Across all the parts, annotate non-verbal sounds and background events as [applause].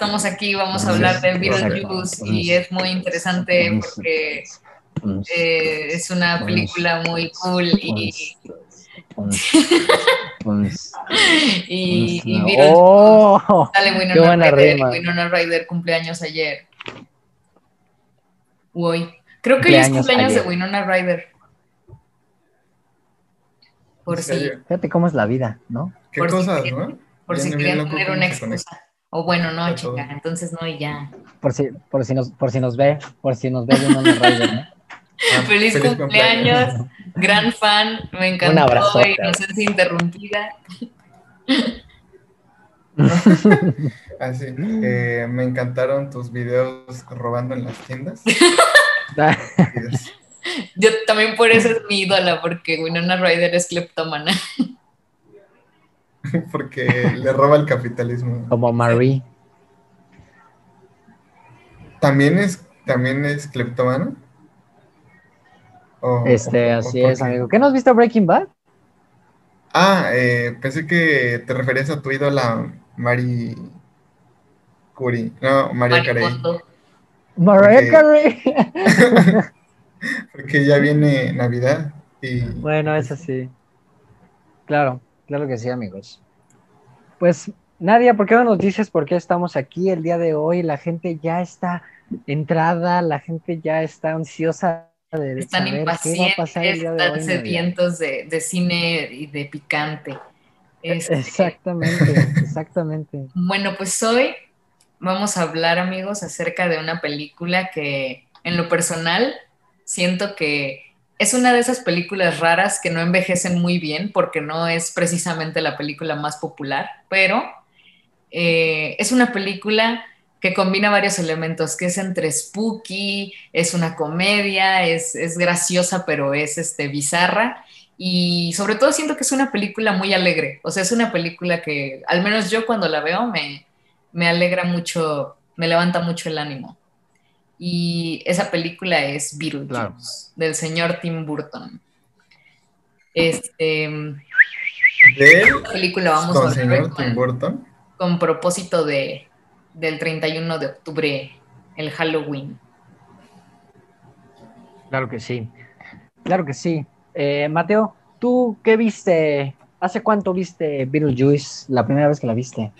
Estamos aquí, vamos a hablar de Beetlejuice y es muy interesante porque eh, es una película muy cool y... [laughs] y, y Beetlejuice Oh, sale qué Winona buena Ryder, rima. Winona Ryder cumpleaños ayer. Uy, creo que hoy es Cumpleaños de. Winona Ryder. Por ¿En si? Fíjate cómo es la vida, ¿no? ¿Qué Por si cosas, quieren- no? por Bien- si loco tener una excusa. O bueno, no, chica, entonces no y ya. Por si, por si nos, por si nos ve, por si nos ve Winona Ryder, ¿no? [laughs] Ah, Feliz, cumpleaños, gran fan, me encantó abrazote. inocencia interrumpida. [laughs] Ah, sí. Eh, me encantaron tus videos robando en las tiendas. [laughs] Yo también por eso es mi ídola, porque Winona Ryder es cleptómana. [laughs] Porque le roba el capitalismo. Como Marie. ¿También es, también es cleptomano? ¿O- Este, o- así es, qué? amigo. ¿Qué no has visto Breaking Bad? Ah, eh, pensé que te referías a tu ídola Mari Curie. No, María Carey. Porque- Carey. [laughs] Porque ya viene Navidad y Bueno, eso sí. Claro, claro que sí, amigos. Pues, Nadia, ¿por qué no nos dices por qué estamos aquí el día de hoy? La gente ya está entrada, la gente ya está ansiosa de Están saber qué va a pasar el impacientes, día de están hoy. Sedientos de, de cine y de picante. Este, Exactamente, [laughs] exactamente. Bueno, pues hoy vamos a hablar, amigos, acerca de una película que, en lo personal, siento que es una de esas películas raras que no envejecen muy bien porque no es precisamente la película más popular, pero eh, es una película que combina varios elementos, que es entre spooky, es una comedia, es, es graciosa, pero es este, bizarra. Y sobre todo siento que es una película muy alegre. O sea, es una película que, al menos yo cuando la veo, me, me alegra mucho, me levanta mucho el ánimo. Y esa película es Beetlejuice, Claro. del señor Tim Burton. Este, de película vamos con a ver señor con- Tim Burton. con propósito de, del 31 de octubre, el Halloween. Claro que sí. Claro que sí. Eh, Mateo, ¿tú qué viste? ¿Hace cuánto viste Beetlejuice la primera vez que la viste?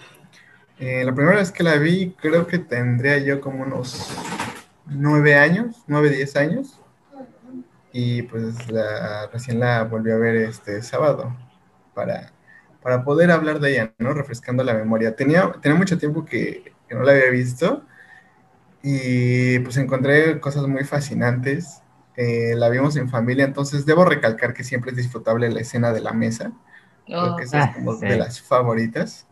Eh, la primera vez que la vi, creo que tendría yo como unos nueve años, nueve, diez años. Y pues la, recién la volví a ver este sábado para, para poder hablar de ella, ¿no? Refrescando la memoria. Tenía, tenía mucho tiempo que, que no la había visto y pues encontré cosas muy fascinantes. Eh, la vimos en familia, entonces debo recalcar que siempre es disfrutable la escena de la mesa. Oh, que esa es Ah, como sí. de las favoritas.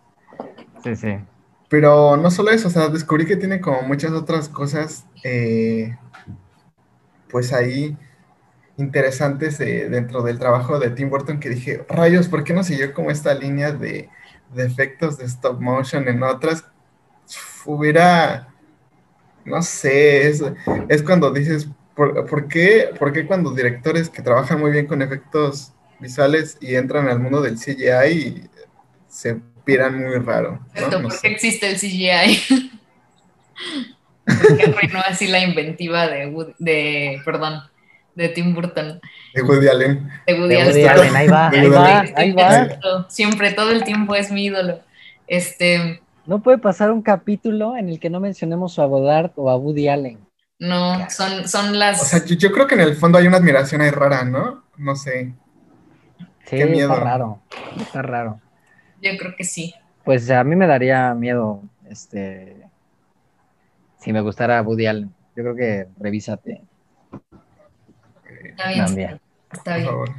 Sí, sí. Pero no solo eso, o sea, descubrí que tiene como muchas otras cosas, eh, pues ahí interesantes eh, dentro del trabajo de Tim Burton que dije, rayos, ¿por qué no siguió como esta línea de, efectos de stop motion en otras? Hubiera, no sé, es, es cuando dices, ¿por, por qué, ¿por qué cuando directores que trabajan muy bien con efectos visuales y entran al mundo del CGI se piran muy raro? No ¿por sé. qué existe el CGI? [laughs] Porque arruinó así la inventiva de, de, perdón, de Tim Burton, De Woody Allen. de Woody De Allen. Woody Allen, ahí va, [laughs] ahí va, ahí va. Siempre, todo el tiempo es mi ídolo. Este, No puede pasar un capítulo en el que no mencionemos a Godard o a Woody Allen. no, son, son las... O sea, yo, yo creo que en el fondo hay una admiración ahí rara, ¿no? No sé. Sí, Qué miedo. está raro, está raro. Yo creo que sí. Pues a mí me daría miedo, este, si me gustara Woody Allen. Yo creo que revísate Está bien, también. está por bien. favor.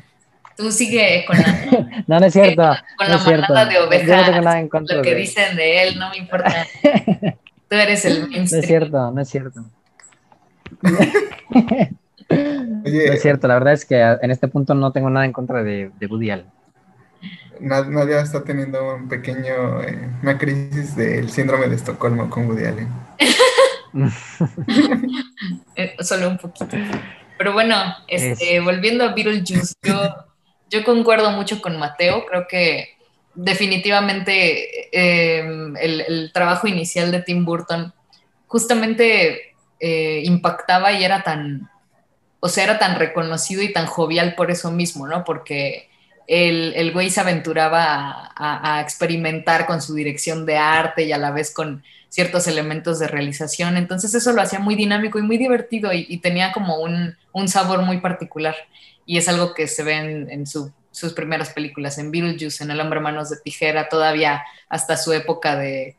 Tú sigue con la, [laughs] No, no es cierto. con no la es cierto. manada de Yo no tengo ovejas, nada en contra lo que de- dicen de él, no me importa. [laughs] Tú eres el No es mainstream. cierto, no es cierto. [laughs] Oye, No es cierto, la verdad es que en este punto no tengo nada en contra de, de Woody Allen. Na- Nadia está teniendo un pequeño, eh, una crisis del síndrome de Estocolmo con Woody Allen. [laughs] Eh, solo un poquito. Pero bueno, este, Es- volviendo a Beetlejuice, yo, [laughs] yo concuerdo mucho con Mateo, creo que definitivamente em, el, trabajo inicial de Tim Burton justamente eh, impactaba y era tan, o sea, era tan reconocido y tan jovial por eso mismo, ¿no? Porque el, el güey se aventuraba a, experimentar con su dirección de arte y a la vez con ciertos elementos de realización. Entonces eso lo hacía muy dinámico y muy divertido y, tenía como un, sabor muy particular. Y es algo que se ve en, sus primeras películas, en Beetlejuice, en El hombre manos de tijera, todavía hasta su época de,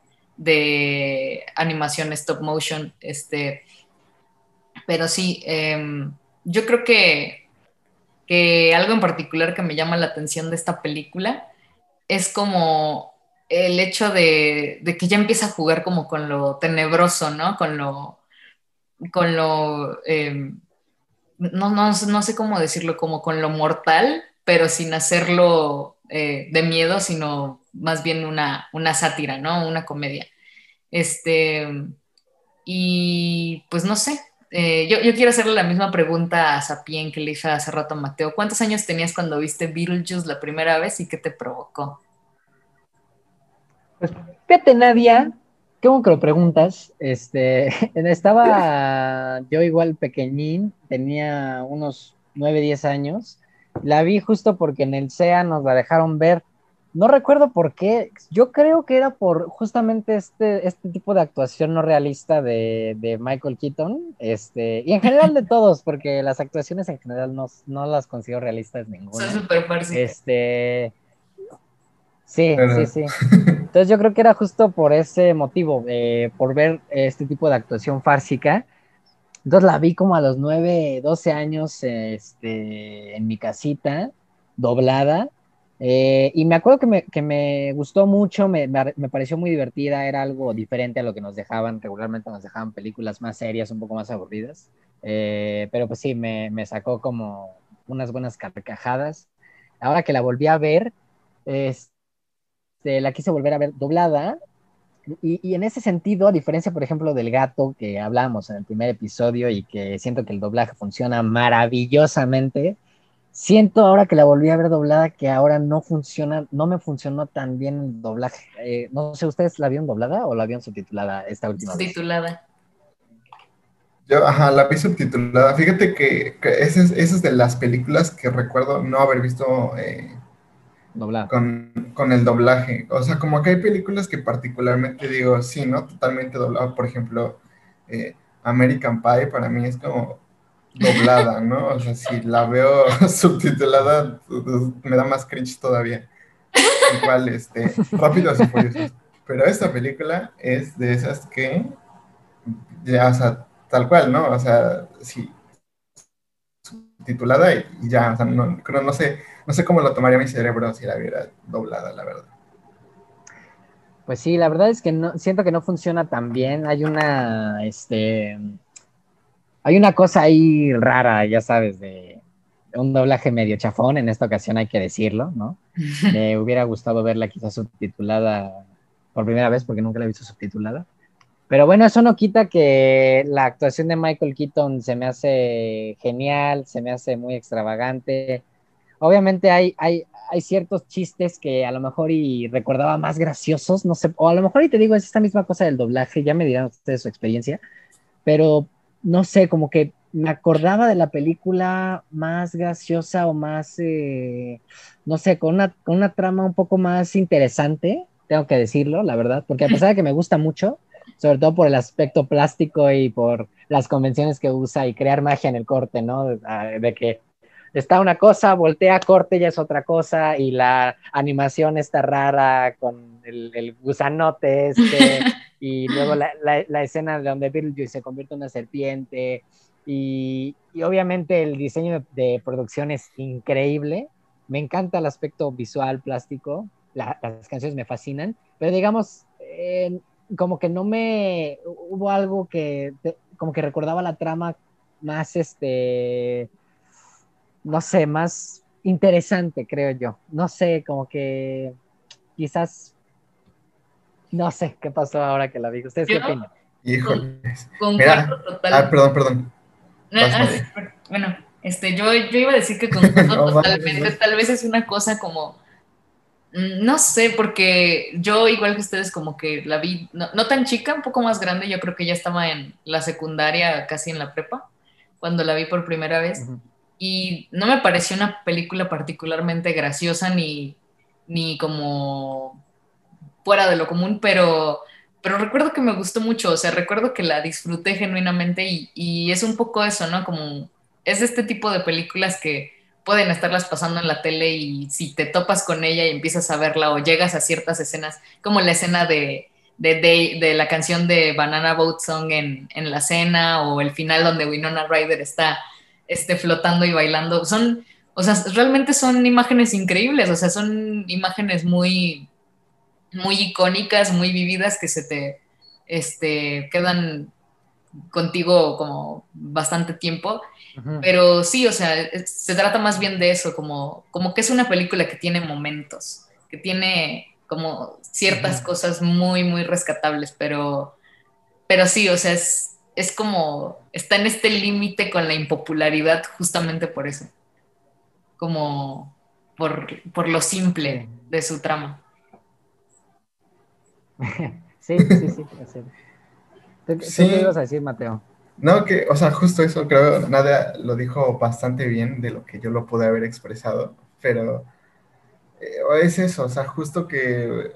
animación stop motion. Este, pero sí, em, yo creo que que algo en particular que me llama la atención de esta película es como el hecho de, que ya empieza a jugar como con lo tenebroso, ¿no? Con lo, con lo, em, no, no, no, sé cómo decirlo, como con lo mortal, pero sin hacerlo eh, de miedo, sino más bien una, una sátira, ¿no? Una comedia. Este, y pues no sé, eh, yo, quiero hacerle la misma pregunta a Sapien que le hice hace rato a Mateo. ¿Cuántos años tenías cuando viste Beetlejuice la primera vez y qué te provocó? Pues fíjate, Nadia, qué bueno que lo preguntas. Este, [laughs] estaba yo igual pequeñín, tenía unos 9, 10 años. La vi justo porque en el SEA nos la dejaron ver no recuerdo por qué. Yo creo que era por justamente este, este tipo de actuación no realista de, Michael Keaton. Este, y en general de todos, porque las actuaciones en general no, las considero realistas ninguna. Son súper Este. Sí, sí, sí. Entonces yo creo que era justo por ese motivo, eh, por ver este tipo de actuación fársica. Entonces la vi como a los 9, 12 años este, en mi casita, doblada eh, y me acuerdo que me, que me gustó mucho, me, me, pareció muy divertida, era algo diferente a lo que nos dejaban, regularmente nos dejaban películas más serias, un poco más aburridas, eh, pero pues sí, me, me, sacó como unas buenas carcajadas. Ahora que la volví a ver, este, la quise volver a ver doblada, y, y, en ese sentido, a diferencia, por ejemplo, del gato que hablábamos en el primer episodio y que siento que el doblaje funciona maravillosamente, siento ahora que la volví a ver doblada que ahora no funciona, no me funcionó tan bien el doblaje. Eh, no sé, ¿ustedes la vieron doblada o la vieron subtitulada esta última vez? Subtitulada. Yo, ajá, la vi subtitulada. Fíjate que, esa, es, de las películas que recuerdo no haber visto eh, con, con, el doblaje. O sea, como que hay películas que particularmente digo, sí, ¿no? Totalmente doblado. Por ejemplo, eh, American Pie para mí es como doblada, ¿no? O sea, si la veo [laughs] subtitulada, me da más cringe todavía. Igual, este, Rápidos y Furiosos. Pero esta película es de esas que, ya, o sea, tal cual, ¿no? O sea, sí, subtitulada y, ya, o sea, no, no, sé, no sé cómo lo tomaría mi cerebro si la viera doblada, la verdad. Pues sí, la verdad es que no, siento que no funciona tan bien. Hay una, este, hay una cosa ahí rara, ya sabes, de un doblaje medio chafón, en esta ocasión hay que decirlo, ¿no? [laughs] Me hubiera gustado verla quizás subtitulada por primera vez, porque nunca la he visto subtitulada. Pero bueno, eso no quita que la actuación de Michael Keaton se me hace genial, se me hace muy extravagante. Obviamente hay, hay, hay ciertos chistes que a lo mejor y recordaba más graciosos, no sé, o a lo mejor y te digo, es esta misma cosa del doblaje, ya me dirán ustedes su experiencia, pero no sé, como que me acordaba de la película más graciosa o más, eh, no sé, con una, con una trama un poco más interesante, tengo que decirlo, la verdad, porque a [laughs] pesar de que me gusta mucho, sobre todo por el aspecto plástico y por las convenciones que usa y crear magia en el corte, ¿no? De que está una cosa, voltea, corte, ya es otra cosa, y la animación está rara con el, el gusanote este, [laughs] y luego la, la, escena de donde Beetlejuice se convierte en una serpiente, y, y obviamente el diseño de, producción es increíble, me encanta el aspecto visual, plástico, las canciones me fascinan, pero digamos, como que no me, hubo algo que, como que recordaba la trama más, este, no sé, más interesante, creo yo. No sé, como que quizás, no sé qué pasó ahora que la vi. ¿Ustedes qué opinan? Híjole. Mira, ah, perdón, perdón. Ah, bueno, este, yo, yo iba a decir que concuerdo [laughs] totalmente. Tal vez es una cosa como Mm, no sé, porque yo, igual que ustedes, como que la vi, no, tan chica, un poco más grande, yo creo que ya estaba en la secundaria, casi en la prepa, cuando la vi por primera vez. Y no me pareció una película particularmente graciosa ni, ni como fuera de lo común, pero, pero recuerdo que me gustó mucho, o sea, recuerdo que la disfruté genuinamente y, y es un poco eso, ¿no? Como es este tipo de películas que pueden estarlas pasando en la tele y si te topas con ella y empiezas a verla o llegas a ciertas escenas, como la escena de, de, la canción de Banana Boat Song en, en, la cena o el final donde Winona Ryder está este, flotando y bailando, son, o sea, realmente son imágenes increíbles, o sea, son imágenes muy, muy icónicas, muy vividas que se te este, quedan contigo como bastante tiempo. Pero sí, o sea, se trata más bien de eso, como, como que es una película que tiene momentos, que tiene como ciertas cosas muy, muy rescatables, pero, pero sí, o sea, es, es como, está en este límite con la impopularidad justamente por eso, como por, por lo simple de su trama. [laughs] sí, sí, sí. ¿Qué, sí. ¿Qué ibas a decir, Mateo? No, que, o sea, justo eso, creo, Nadia lo dijo bastante bien de lo que yo lo pude haber expresado, pero eh, es eso, o sea, justo que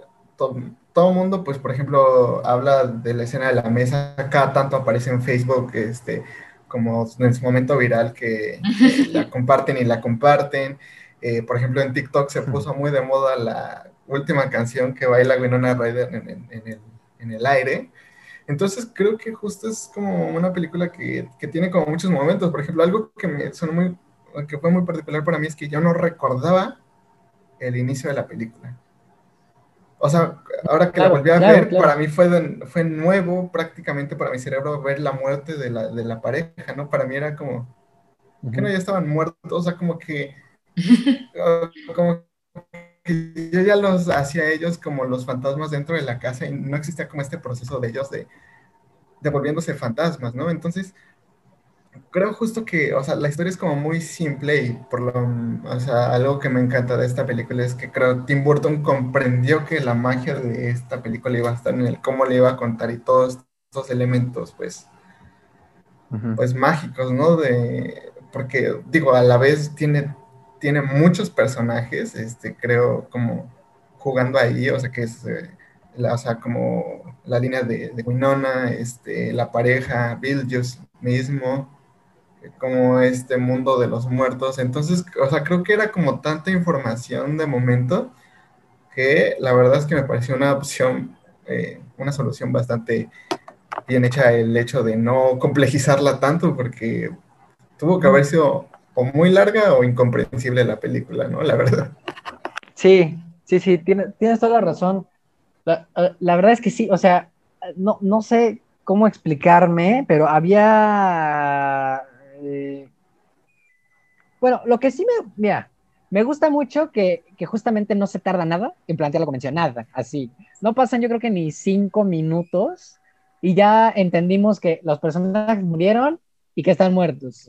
todo el mundo, pues, por ejemplo, habla de la escena de la mesa, cada tanto aparece en Facebook, este, como en su momento viral, que [laughs] la comparten y la comparten. Eh, por ejemplo, en TikTok se puso muy de moda la última canción que baila Winona Ryder en, el, en el aire entonces creo que justo es como una película que, que, tiene como muchos momentos. Por ejemplo, algo que me sonó muy, que fue muy particular para mí es que yo no recordaba el inicio de la película. O sea, ahora que la volví a ver, para mí fue, fue nuevo prácticamente para mi cerebro ver la muerte de la, de la pareja, ¿no? Para mí era como, que no, ya estaban muertos, o sea, como que, [laughs] como yo ya los hacía ellos como los fantasmas dentro de la casa y no existía como este proceso de ellos de, de volviéndose fantasmas, ¿no? Entonces, creo justo que, o sea, la historia es como muy simple y por lo, o sea, algo que me encanta de esta película es que creo Tim Burton comprendió que la magia de esta película iba a estar en el cómo le iba a contar y todos estos elementos, pues, pues mágicos, ¿no? De, porque, digo, a la vez tiene tiene muchos personajes, este, creo, como jugando ahí, o sea, que es, eh, la, o sea, como la línea de, de Winona, este, la pareja, Bill Just mismo, como este mundo de los muertos. Entonces, o sea, creo que era como tanta información de momento que la verdad es que me pareció una opción, eh, una solución bastante bien hecha el hecho de no complejizarla tanto, porque tuvo que haber sido o muy larga o incomprensible la película, ¿no? La verdad. Sí, sí, sí, tienes, tienes toda la razón. La, verdad es que sí, o sea, no, no sé cómo explicarme, pero había... Eh, bueno, lo que sí me... Mira, me gusta mucho que, que, justamente no se tarda nada en plantear la convención, nada, así. No pasan yo creo que ni cinco minutos y ya entendimos que los personajes murieron y que están muertos.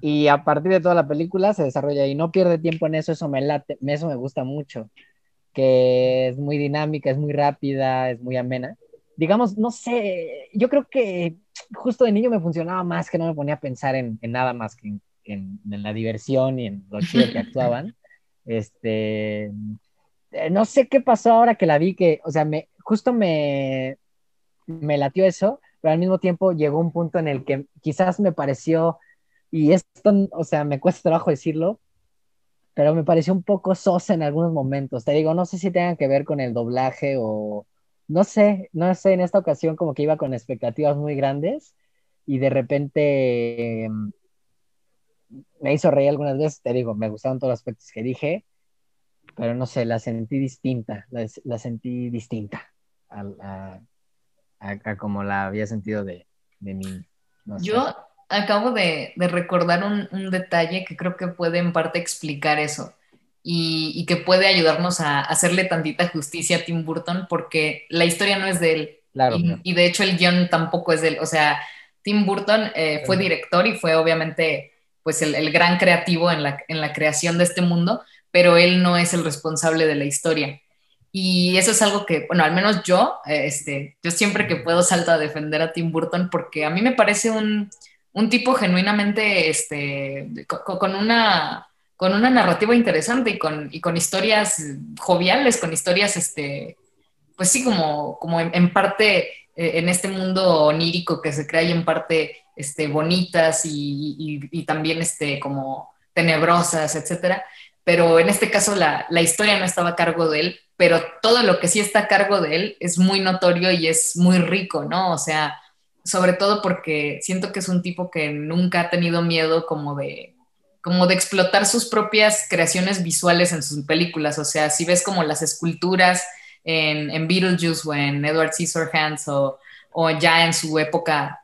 Y a partir de toda la película se desarrolla y no pierde tiempo en eso, eso me late, eso me gusta mucho, que es muy dinámica, es muy rápida, es muy amena. Digamos, no sé, yo creo que justo de niño me funcionaba más que no me ponía a pensar en, en nada más que en, en, la diversión y en lo chido que [laughs] actuaban. Este, eh, no sé qué pasó ahora que la vi, que, o sea, me, justo me, me latió eso, pero al mismo tiempo llegó un punto en el que quizás me pareció, y esto, o sea, me cuesta trabajo decirlo, pero me pareció un poco sosa en algunos momentos. Te digo, no sé si tengan que ver con el doblaje o no sé, no sé, en esta ocasión como que iba con expectativas muy grandes y de repente em, me hizo reír algunas veces, te digo, me gustaron todos los aspectos que dije, pero no sé, la sentí distinta, la, sentí distinta a, como la había sentido de, de mí. Yo acabo de, recordar un, detalle que creo que puede en parte explicar eso y, y, que puede ayudarnos a hacerle tantita justicia a Tim Burton porque la historia no es de él. Claro, y, de hecho el guion tampoco es de él. O sea, Tim Burton eh, fue director y fue obviamente pues el, el, gran creativo en la, en la creación de este mundo, pero él no es el responsable de la historia. Y eso es algo que, bueno, al menos yo, este, yo siempre que puedo salto a defender a Tim Burton porque a mí me parece un, un tipo genuinamente, este, con, una, con una narrativa interesante y con, y con historias joviales, con historias, este, pues sí, como, como en, parte eh, en este mundo onírico que se crea y en parte este, bonitas y, y, también este, como tenebrosas, etcétera. Pero en este caso la, la historia no estaba a cargo de él, pero todo lo que sí está a cargo de él es muy notorio y es muy rico, ¿no? O sea, sobre todo porque siento que es un tipo que nunca ha tenido miedo como de, como de explotar sus propias creaciones visuales en sus películas. O sea, si ves como las esculturas en, en Beetlejuice o en Edward Scissorhands o, o ya en su época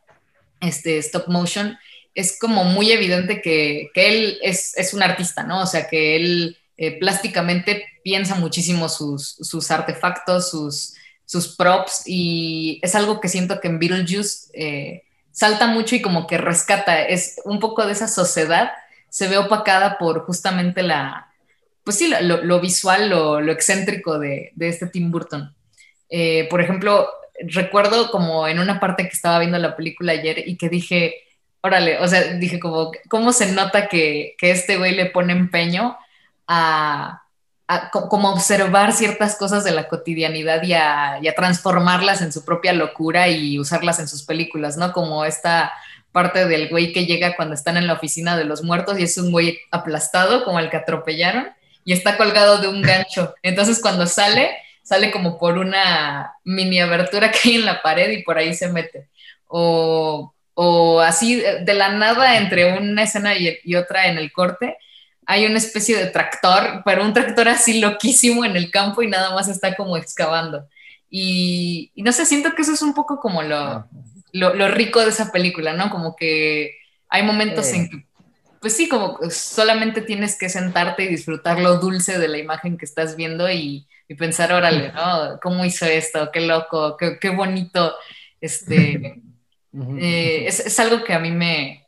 este, stop motion, es como muy evidente que, que él es, es, un artista, ¿no? O sea, que él eh, plásticamente piensa muchísimo sus, sus artefactos, sus, sus props y es algo que siento que en Beetlejuice eh, salta mucho y como que rescata, es un poco de esa sociedad, se ve opacada por justamente la, pues sí, lo, visual, lo, excéntrico de, este Tim Burton. Eh, por ejemplo, recuerdo como en una parte que estaba viendo la película ayer y que dije, órale, o sea, dije como, ¿cómo se nota que, que este güey le pone empeño a, como observar ciertas cosas de la cotidianidad y a, transformarlas en su propia locura y usarlas en sus películas, ¿no? Como esta parte del güey que llega cuando están en la oficina de los muertos y es un güey aplastado como el que atropellaron y está colgado de un gancho. Entonces cuando sale, sale como por una mini abertura que hay en la pared y por ahí se mete. O, o así de la nada entre una escena y otra en el corte, hay una especie de tractor, pero un tractor así loquísimo en el campo y nada más está como excavando. Y, no sé, siento que eso es un poco como lo, lo, rico de esa película, ¿no? Como que hay momentos en que, pues sí, como solamente tienes que sentarte y disfrutar lo dulce de la imagen que estás viendo y, pensar, órale, ¿no? ¿Cómo hizo esto? Qué loco, qué, bonito. Este, [laughs] eh, es, algo que a mí me...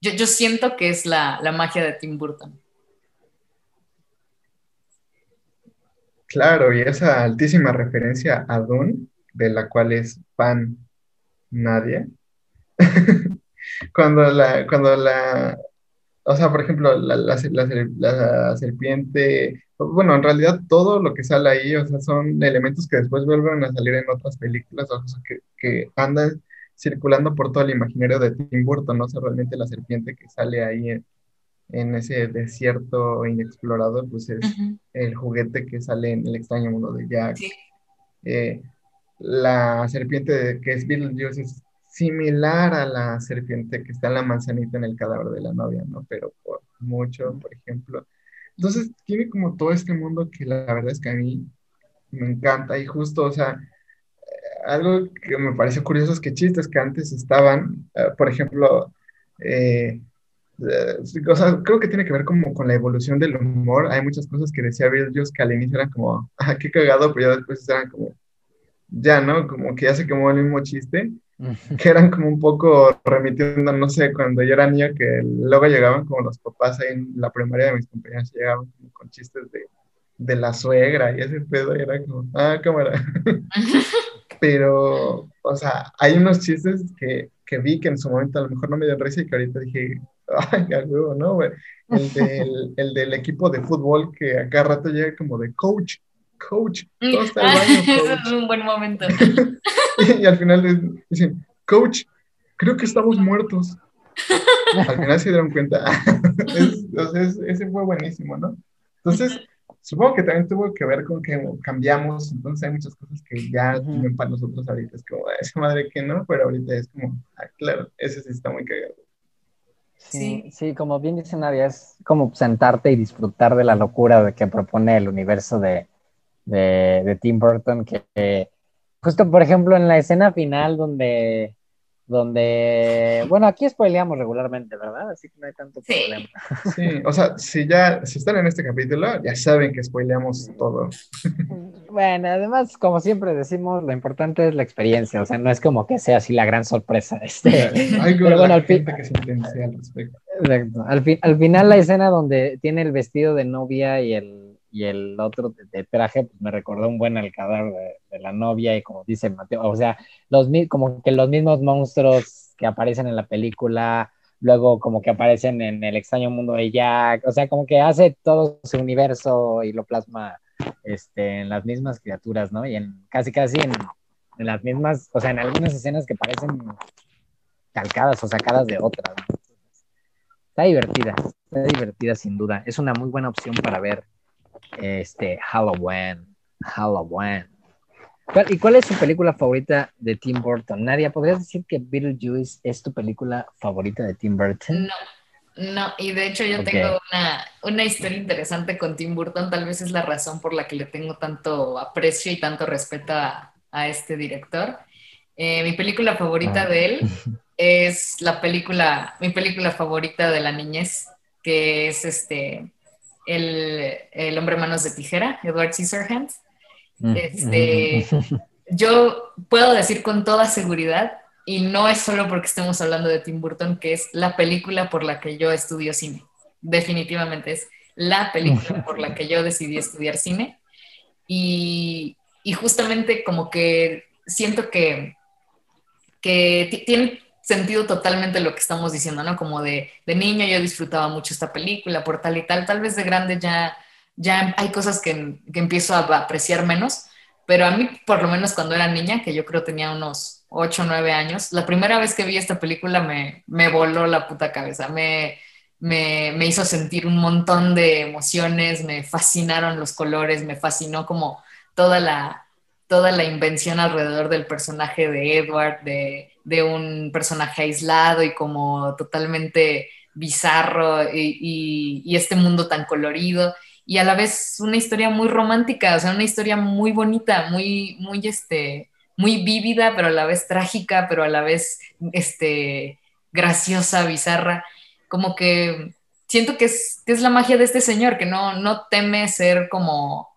Yo, siento que es la, la magia de Tim Burton. Claro, y esa altísima referencia a Dune, de la cual es fan nadie. [laughs] cuando la, cuando la, o sea, por ejemplo, la, la, la, serpiente, bueno, en realidad todo lo que sale ahí, o sea, son elementos que después vuelven a salir en otras películas, o sea, que, que andan circulando por todo el imaginario de Tim Burton, no o sea, realmente la serpiente que sale ahí en, en ese desierto inexplorado, pues es el juguete que sale en El extraño mundo de Jack. Eh, la serpiente que es Beetlejuice es similar a la serpiente que está en la manzanita en el cadáver de la novia, ¿no? Pero por mucho, por ejemplo. Entonces, tiene como todo este mundo que la verdad es que a mí me encanta y justo, o sea, algo que me pareció curioso es que chistes que antes estaban, eh, por ejemplo, eh, eh, creo que tiene que ver como con la evolución del humor. Hay muchas cosas que decía Beetlejuice que al inicio eran como, ah, qué cagado, pero ya después eran como, ya, ¿no? Como que ya se quemó el mismo chiste, que eran como un poco remitiendo, no sé, cuando yo era niño, que luego llegaban como los papás ahí en la primaria de mis compañeros, llegaban como con chistes de, de la suegra y ese pedo, y era como, ah, cámara. [laughs] pero, o sea, hay unos chistes que, que vi que en su momento a lo mejor no me dio risa y que ahorita dije, Ay, ¿no, güey? El del, el del equipo de fútbol que a cada rato llega como de coach, coach, todo está el [laughs] baño, Eso es un buen momento. [laughs] y, al final dicen, coach, creo que estamos muertos. [laughs] al final se dieron cuenta. entonces, ese fue buenísimo, ¿no? Entonces, supongo que también tuvo que ver con que cambiamos, entonces hay muchas cosas que ya tienen para nosotros ahorita, es como, esa madre que no, pero ahorita es como, ah, claro, ese sí está muy cagado. Sí, sí, como bien dice Nadia, es como sentarte y disfrutar de la locura de que propone el universo de, de, Tim Burton, que justo por ejemplo en la escena final donde, donde, bueno, aquí spoileamos regularmente, ¿verdad? Así que no hay tanto problema. Sí, o sea, si ya, si están en este capítulo, ya saben que spoileamos todo. [laughs] Bueno, además, como siempre decimos, lo importante es la experiencia, o sea, no es como que sea así la gran sorpresa. [laughs] Este. Hay Pero bueno, al fin... que se al respecto. Exacto. Al, al final la escena donde tiene el vestido de novia y el y el otro de, traje pues me recordó un buen al de, la novia y como dice Mateo, o sea, los, como que los mismos monstruos que aparecen en la película, luego como que aparecen en el extraño mundo de Jack, o sea, como que hace todo su universo y lo plasma este, en las mismas criaturas, ¿no? Y en casi casi en, las mismas, o sea, en algunas escenas que parecen calcadas o sacadas de otras. Está divertida, está divertida sin duda. Es una muy buena opción para ver este, Halloween. Halloween. ¿Y cuál es su película favorita de Tim Burton? Nadia, ¿podrías decir que Beetlejuice es tu película favorita de Tim Burton? No, no, y de hecho yo tengo una, una, historia interesante con Tim Burton, tal vez es la razón por la que le tengo tanto aprecio y tanto respeto a, a este director. Eh, mi película favorita ah. de él [laughs] es la película, mi película favorita de la niñez, que es este, el, el hombre manos de tijera, Edward Scissorhands. Mm. Este, yo puedo decir con toda seguridad, y no es solo porque estemos hablando de Tim Burton, que es la película por la que yo estudio cine. Definitivamente es la película por la que yo decidí estudiar cine. Y, y justamente como que siento que, que tiene sentido totalmente lo que estamos diciendo, ¿no? Como de, de niño yo disfrutaba mucho esta película por tal y tal, tal vez de grande ya, ya hay cosas que, que empiezo a apreciar menos, pero a mí por lo menos cuando era niña, que yo creo tenía unos 8 o 9 años, la primera vez que vi esta película me, me voló la puta cabeza, me, me, me, hizo sentir un montón de emociones, me fascinaron los colores, me fascinó como toda la, toda la invención alrededor del personaje de Edward, de, de un personaje aislado y como totalmente bizarro y, este mundo tan colorido. Y a la vez una historia muy romántica, o sea, una historia muy bonita, muy, muy, este, muy vívida, pero a la vez trágica, pero a la vez, este, graciosa, bizarra, como que siento que es, que es la magia de este señor, que no, no teme ser como,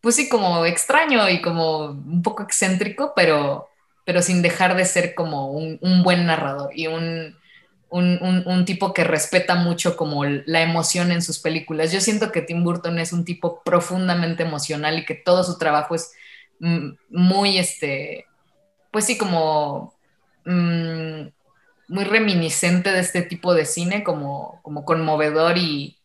pues sí, como extraño y como un poco excéntrico, pero, pero sin dejar de ser como un, buen narrador y un, tipo que respeta mucho como la emoción en sus películas. Yo siento que Tim Burton es un tipo profundamente emocional y que todo su trabajo es mm, muy, este, pues sí, como mm, muy reminiscente de este tipo de cine, como, como conmovedor y,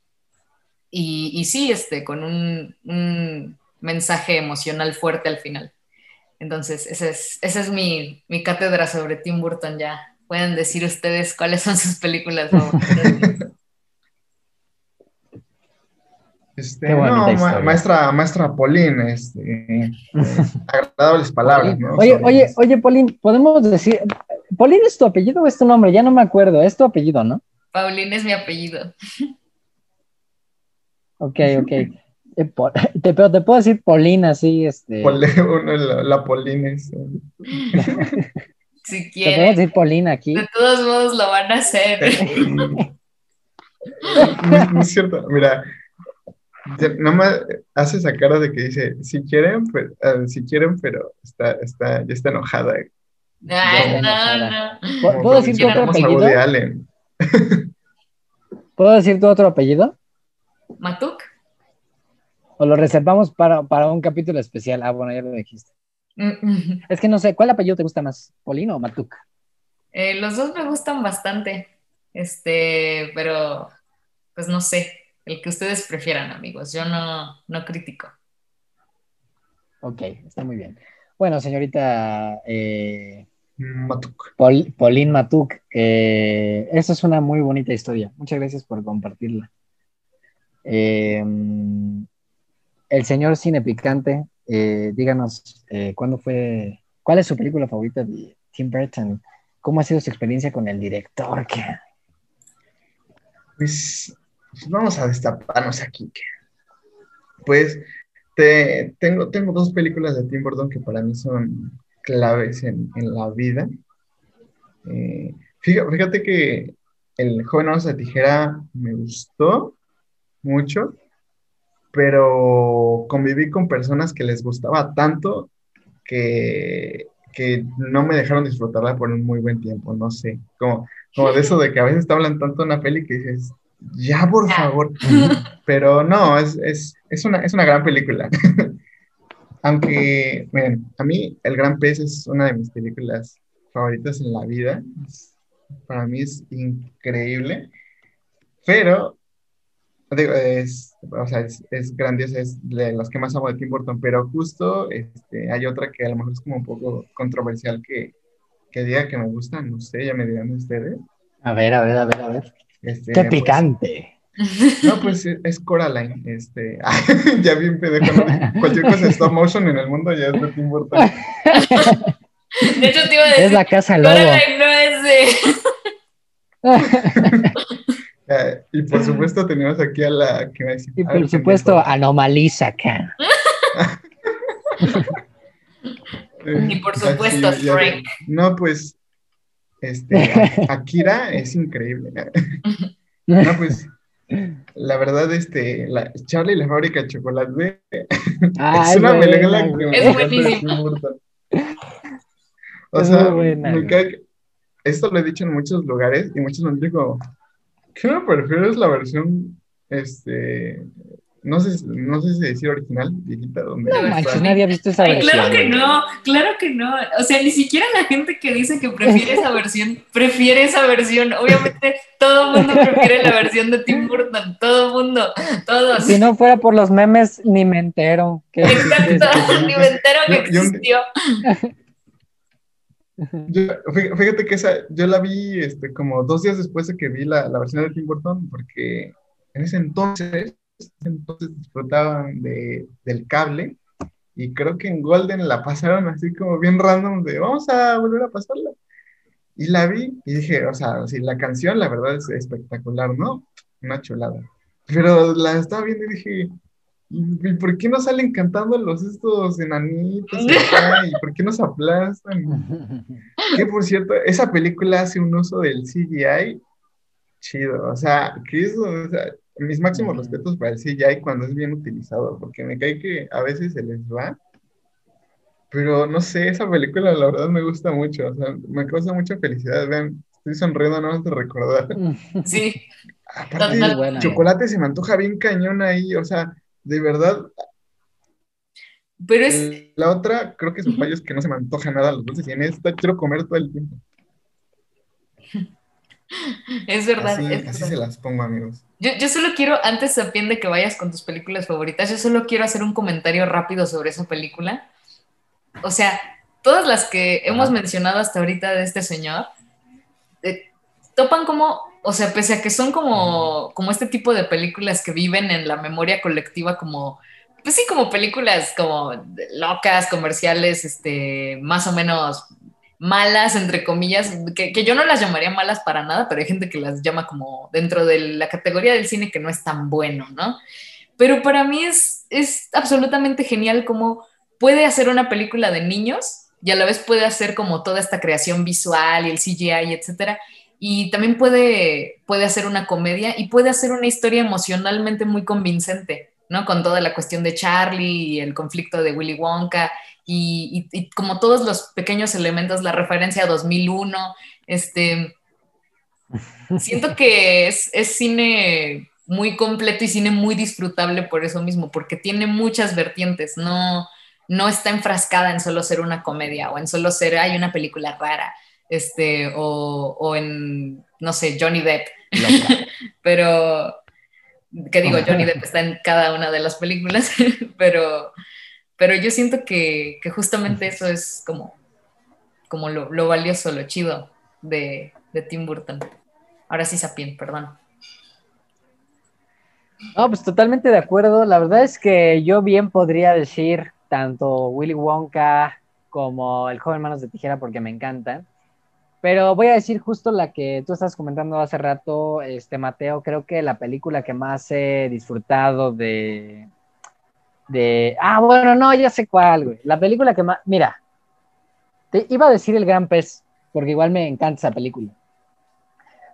y, sí, este, con un mensaje emocional fuerte al final. Entonces, esa es, esa es mi, mi, cátedra sobre Tim Burton ya. Pueden decir ustedes cuáles son sus películas [laughs] favoritas. Este, no, maestra, maestra Pauline, este, [laughs] agradables palabras, ¿no? Oye, oye, oye, Pauline, podemos decir, Pauline es tu apellido o es tu nombre, ya no me acuerdo, es tu apellido, ¿no? Pauline es mi apellido. Ok, ok. [laughs] Eh, [laughs] te, pero te puedo decir Polina, sí, este. la, la Polina es. [laughs] si quieren. Te puedo decir Polina aquí. De todos modos lo van a hacer. [laughs] no, es cierto, mira. Nada más hace esa cara de que dice, si quieren, pues, si quieren, pero está, está, ya está enojada. Ay, no, no. ¿Puedo decir tu otro apellido? ¿Puedo decir tu otro apellido? Matuk. O lo reservamos para, para un capítulo especial. Ah, bueno, ya lo dijiste. Es que no sé, ¿cuál apellido te gusta más? ¿Polino o Matuk? Eh, los dos me gustan bastante. Este, pero pues no sé, el que ustedes prefieran, amigos. Yo no, no critico. Ok, está muy bien. Bueno, señorita eh, Matuk. Polín Matuk, eh, esa es una muy bonita historia. Muchas gracias por compartirla. Eh, el señor Cine Picante, eh, díganos, eh, ¿cuándo fue, cuál es su película favorita de Tim Burton? ¿Cómo ha sido su experiencia con el director? [laughs] Pues, pues, vamos a destaparnos aquí. Pues te, tengo, tengo dos películas de Tim Burton que para mí son claves en, la vida. Eh, fíjate, que el joven Manos de Tijera me gustó mucho, pero conviví con personas que les gustaba tanto que, que no me dejaron disfrutarla por un muy buen tiempo, no sé, como, como de eso de que a veces te hablan tanto en una peli que dices, ya por favor, [laughs] pero no, es, es, es, una, es una gran película. [laughs] Aunque, miren, a mí El Gran Pez es una de mis películas favoritas en la vida. para mí es increíble. Pero, digo, es, o sea, es, es grandiosa, es de las que más amo de Tim Burton, pero justo este, hay otra que a lo mejor es como un poco controversial que, que diga que me gusta, no sé, ya me dirán ustedes. A ver, a ver, a ver, a ver. Este, ¡Qué pues, picante! [laughs] No, pues es Coraline. Este, [laughs] ya bien pendejo, cualquier cosa de stop motion en el mundo ya es de Tim Burton. [laughs] De hecho, te iba a decir. Es la casa lobo. Coraline no es de. Y por supuesto tenemos aquí a la que me dice, Y por supuesto Anomaliza acá. y por supuesto Frank. No, pues este Akira es increíble. No, pues la verdad, este, la, Charlie y la fábrica de chocolate es una película que es buenísima. O sea, me cae, esto lo he dicho en muchos lugares y muchos me digo, ¿qué me prefieres la versión este no sé, no sé si decir original, viejita, donde. No manches, nadie ha visto esa versión. Claro que no, claro que no. O sea, ni siquiera la gente que dice que prefiere esa versión, prefiere esa versión. Obviamente, todo el mundo prefiere la versión de Tim Burton. Todo el mundo, todos. Si no fuera por los memes, ni me entero. Que Exacto, [laughs] ni me entero que existió. Fíjate que esa, yo la vi este, como dos días después de que vi la, la versión de Tim Burton, porque en ese entonces entonces disfrutaban de, del cable y creo que en Golden la pasaron así como bien random de vamos a volver a pasarla. Y la vi y dije, o sea, si la canción la verdad es espectacular, ¿no? Una chulada. Pero la estaba viendo y dije, ¿y por qué no salen cantando los estos enanitos [laughs] ¿Y por qué nos aplastan? Que por cierto, esa película hace un uso del CGI chido, o sea, que eso, o sea, mis máximos respetos para el CGI cuando es bien utilizado, porque me cae que a veces se les va. Pero no sé, esa película la verdad me gusta mucho, o sea, me causa mucha felicidad. Vean, estoy sonriendo nada más de recordar. [laughs] Sí. Aparte, el chocolate se me antoja bien cañón ahí, o sea, de verdad. Pero es. La otra, creo que su fallo es que no se me antoja nada los dulces, y en esta quiero comer todo el tiempo. [laughs] Es verdad. Así, se las pongo, amigos. Yo, yo, solo quiero, antes también de que vayas con tus películas favoritas, yo solo quiero hacer un comentario rápido sobre esa película. O sea, todas las que hemos mencionado hasta ahorita de este señor, eh, topan como, o sea, pese a que son como, como este tipo de películas que viven en la memoria colectiva como, pues sí, como películas como locas, comerciales, este, más o menos malas, entre comillas, que, yo no las llamaría malas para nada, pero hay gente que las llama como dentro de la categoría del cine que no es tan bueno, ¿no? Pero para mí es, es absolutamente genial cómo puede hacer una película de niños y a la vez puede hacer como toda esta creación visual y el CGI, etcétera. Y también puede, puede hacer una comedia y puede hacer una historia emocionalmente muy convincente, ¿no? Con toda la cuestión de Charlie y el conflicto de Willy Wonka y, como todos los pequeños elementos, la referencia a 2001, este, [laughs] siento que es, es cine muy completo y cine muy disfrutable por eso mismo, porque tiene muchas vertientes, no, no está enfrascada en solo ser una comedia o en solo ser, hay una película rara, este, o, o en, no sé, Johnny Depp, [laughs] pero, ¿qué digo? Johnny Depp está en cada una de las películas, [laughs] pero pero yo siento que, justamente eso es como, como lo, valioso, lo chido de, Tim Burton. Ahora sí, Sapien, perdón. No, pues totalmente de acuerdo. La verdad es que yo bien podría decir tanto Willy Wonka como El joven manos de tijera porque me encantan. Pero voy a decir justo la que tú estás comentando hace rato, este Mateo, creo que la película que más he disfrutado de, de, ah, bueno, no, ya sé cuál, güey. La película que más, mira, te iba a decir El Gran Pez, porque igual me encanta esa película.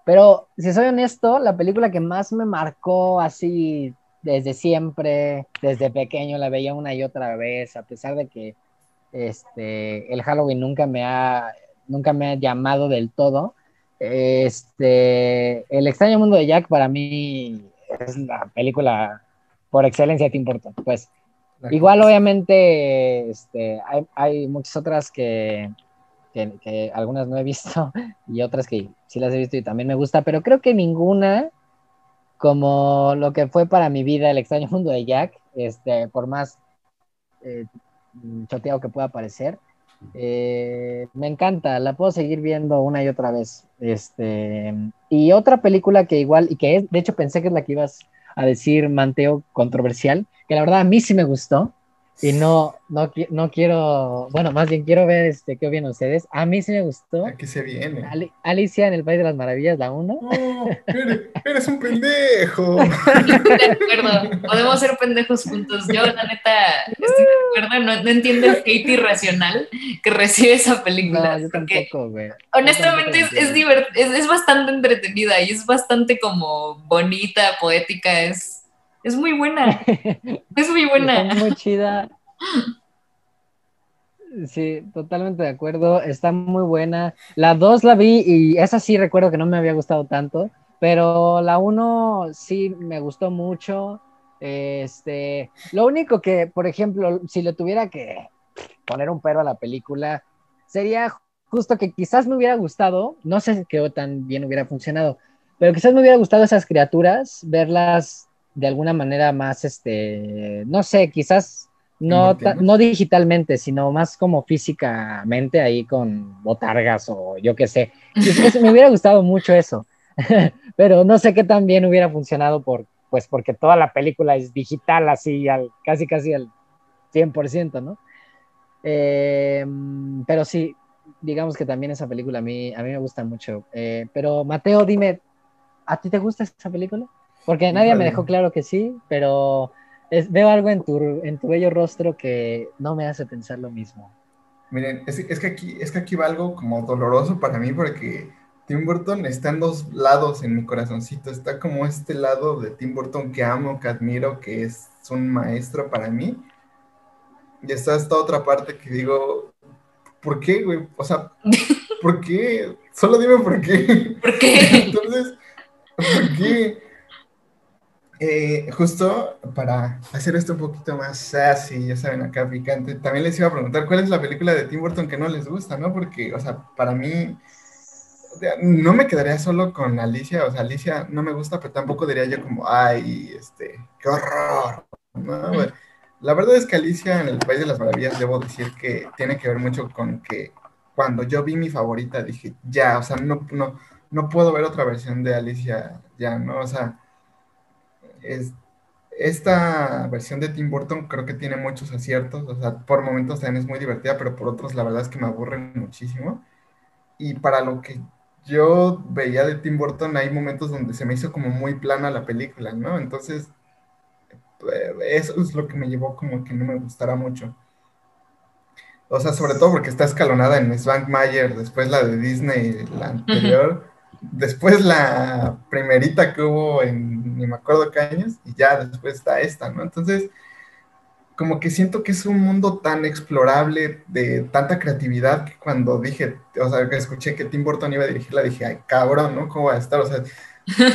Pero si soy honesto, la película que más me marcó así desde siempre, desde pequeño, la veía una y otra vez, a pesar de que este, el Halloween nunca me ha, nunca me ha llamado del todo. Este, El extraño mundo de Jack para mí es la película por excelencia Tim Burton. Pues igual obviamente este, hay, hay muchas otras que, que, algunas no he visto [laughs] y otras que sí las he visto y también me gusta, pero creo que ninguna como lo que fue para mi vida el extraño mundo de Jack, este, por más eh, choteado que pueda parecer. Eh, me encanta, la puedo seguir viendo una y otra vez. Este, y otra película que igual, y que de hecho pensé que es la que ibas a decir, Manteo, controversial, que la verdad a mí sí me gustó, y no, no, no quiero, bueno, más bien quiero ver este, qué opinan ustedes. A mí sí me gustó. ¿A qué se viene? Alicia en el País de las Maravillas, la 1. eres, un pendejo. [laughs] de acuerdo, podemos ser pendejos juntos. Yo, la neta, estoy de acuerdo, no, no entiendo el hate irracional que recibe esa película. No, yo tampoco, güey. Honestamente, es, es, es, es bastante entretenida y es bastante como bonita, poética, es es muy buena. [laughs] Es muy buena. muy chida. Sí, totalmente de acuerdo. Está muy buena. La 2 la vi y esa sí recuerdo que no me había gustado tanto, pero la 1 sí me gustó mucho. Este, lo único que, por ejemplo, si le tuviera que poner un pero a la película, sería justo que quizás me hubiera gustado, no sé qué tan bien hubiera funcionado, pero quizás me hubiera gustado esas criaturas, verlas de alguna manera más, este, no sé, quizás no, no digitalmente, sino más como físicamente ahí con botargas o yo qué sé. me hubiera gustado mucho eso, [laughs] pero no sé qué tan bien hubiera funcionado por, pues porque toda la película es digital así, al, casi casi al 100%, ¿no? Em, pero sí, digamos que también esa película a mí, a mí me gusta mucho. Eh, pero Mateo, dime, ¿a ti te gusta esa película? Porque nadie me dejó claro que sí, pero veo algo en tu, en tu bello rostro que no me hace pensar lo mismo. Miren, es, que aquí, es que aquí va algo como doloroso para mí porque Tim Burton está en dos lados en mi corazoncito. Está como este lado de Tim Burton que amo, que admiro, que es un maestro para mí. Y está esta otra parte que digo, ¿por qué, güey? O sea, ¿por qué? Solo dime por qué. [laughs] ¿Por qué? Entonces, ¿por qué? Eh, justo para hacer esto un poquito más sassy, ya saben, acá picante, también les iba a preguntar cuál es la película de Tim Burton que no les gusta, ¿no? Porque, o sea, para mí no me quedaría solo con Alicia, o sea, Alicia no me gusta, pero tampoco diría yo como, ay, este, qué horror, ¿no? La verdad es que Alicia en el País de las Maravillas, debo decir que tiene que ver mucho con que cuando yo vi mi favorita dije, ya, o sea, no, no, no puedo ver otra versión de Alicia, ya, ¿no? O sea, es, esta versión de Tim Burton creo que tiene muchos aciertos, o sea, por momentos también es muy divertida, pero por otros la verdad es que me aburren muchísimo. Y para lo que yo veía de Tim Burton, hay momentos donde se me hizo como muy plana la película, ¿no? Entonces, eh, eso es lo que me llevó como que no me gustara mucho. O sea, sobre todo porque está escalonada en Mayer, después la de Disney, la anterior después la primerita que hubo en ni me acuerdo qué años, y ya después está esta, ¿no? Entonces, como que siento que es un mundo tan explorable, de tanta creatividad, que cuando dije, o sea, que escuché que Tim Burton iba a dirigirla, dije, ay, cabrón, ¿no? ¿Cómo va a estar? O sea,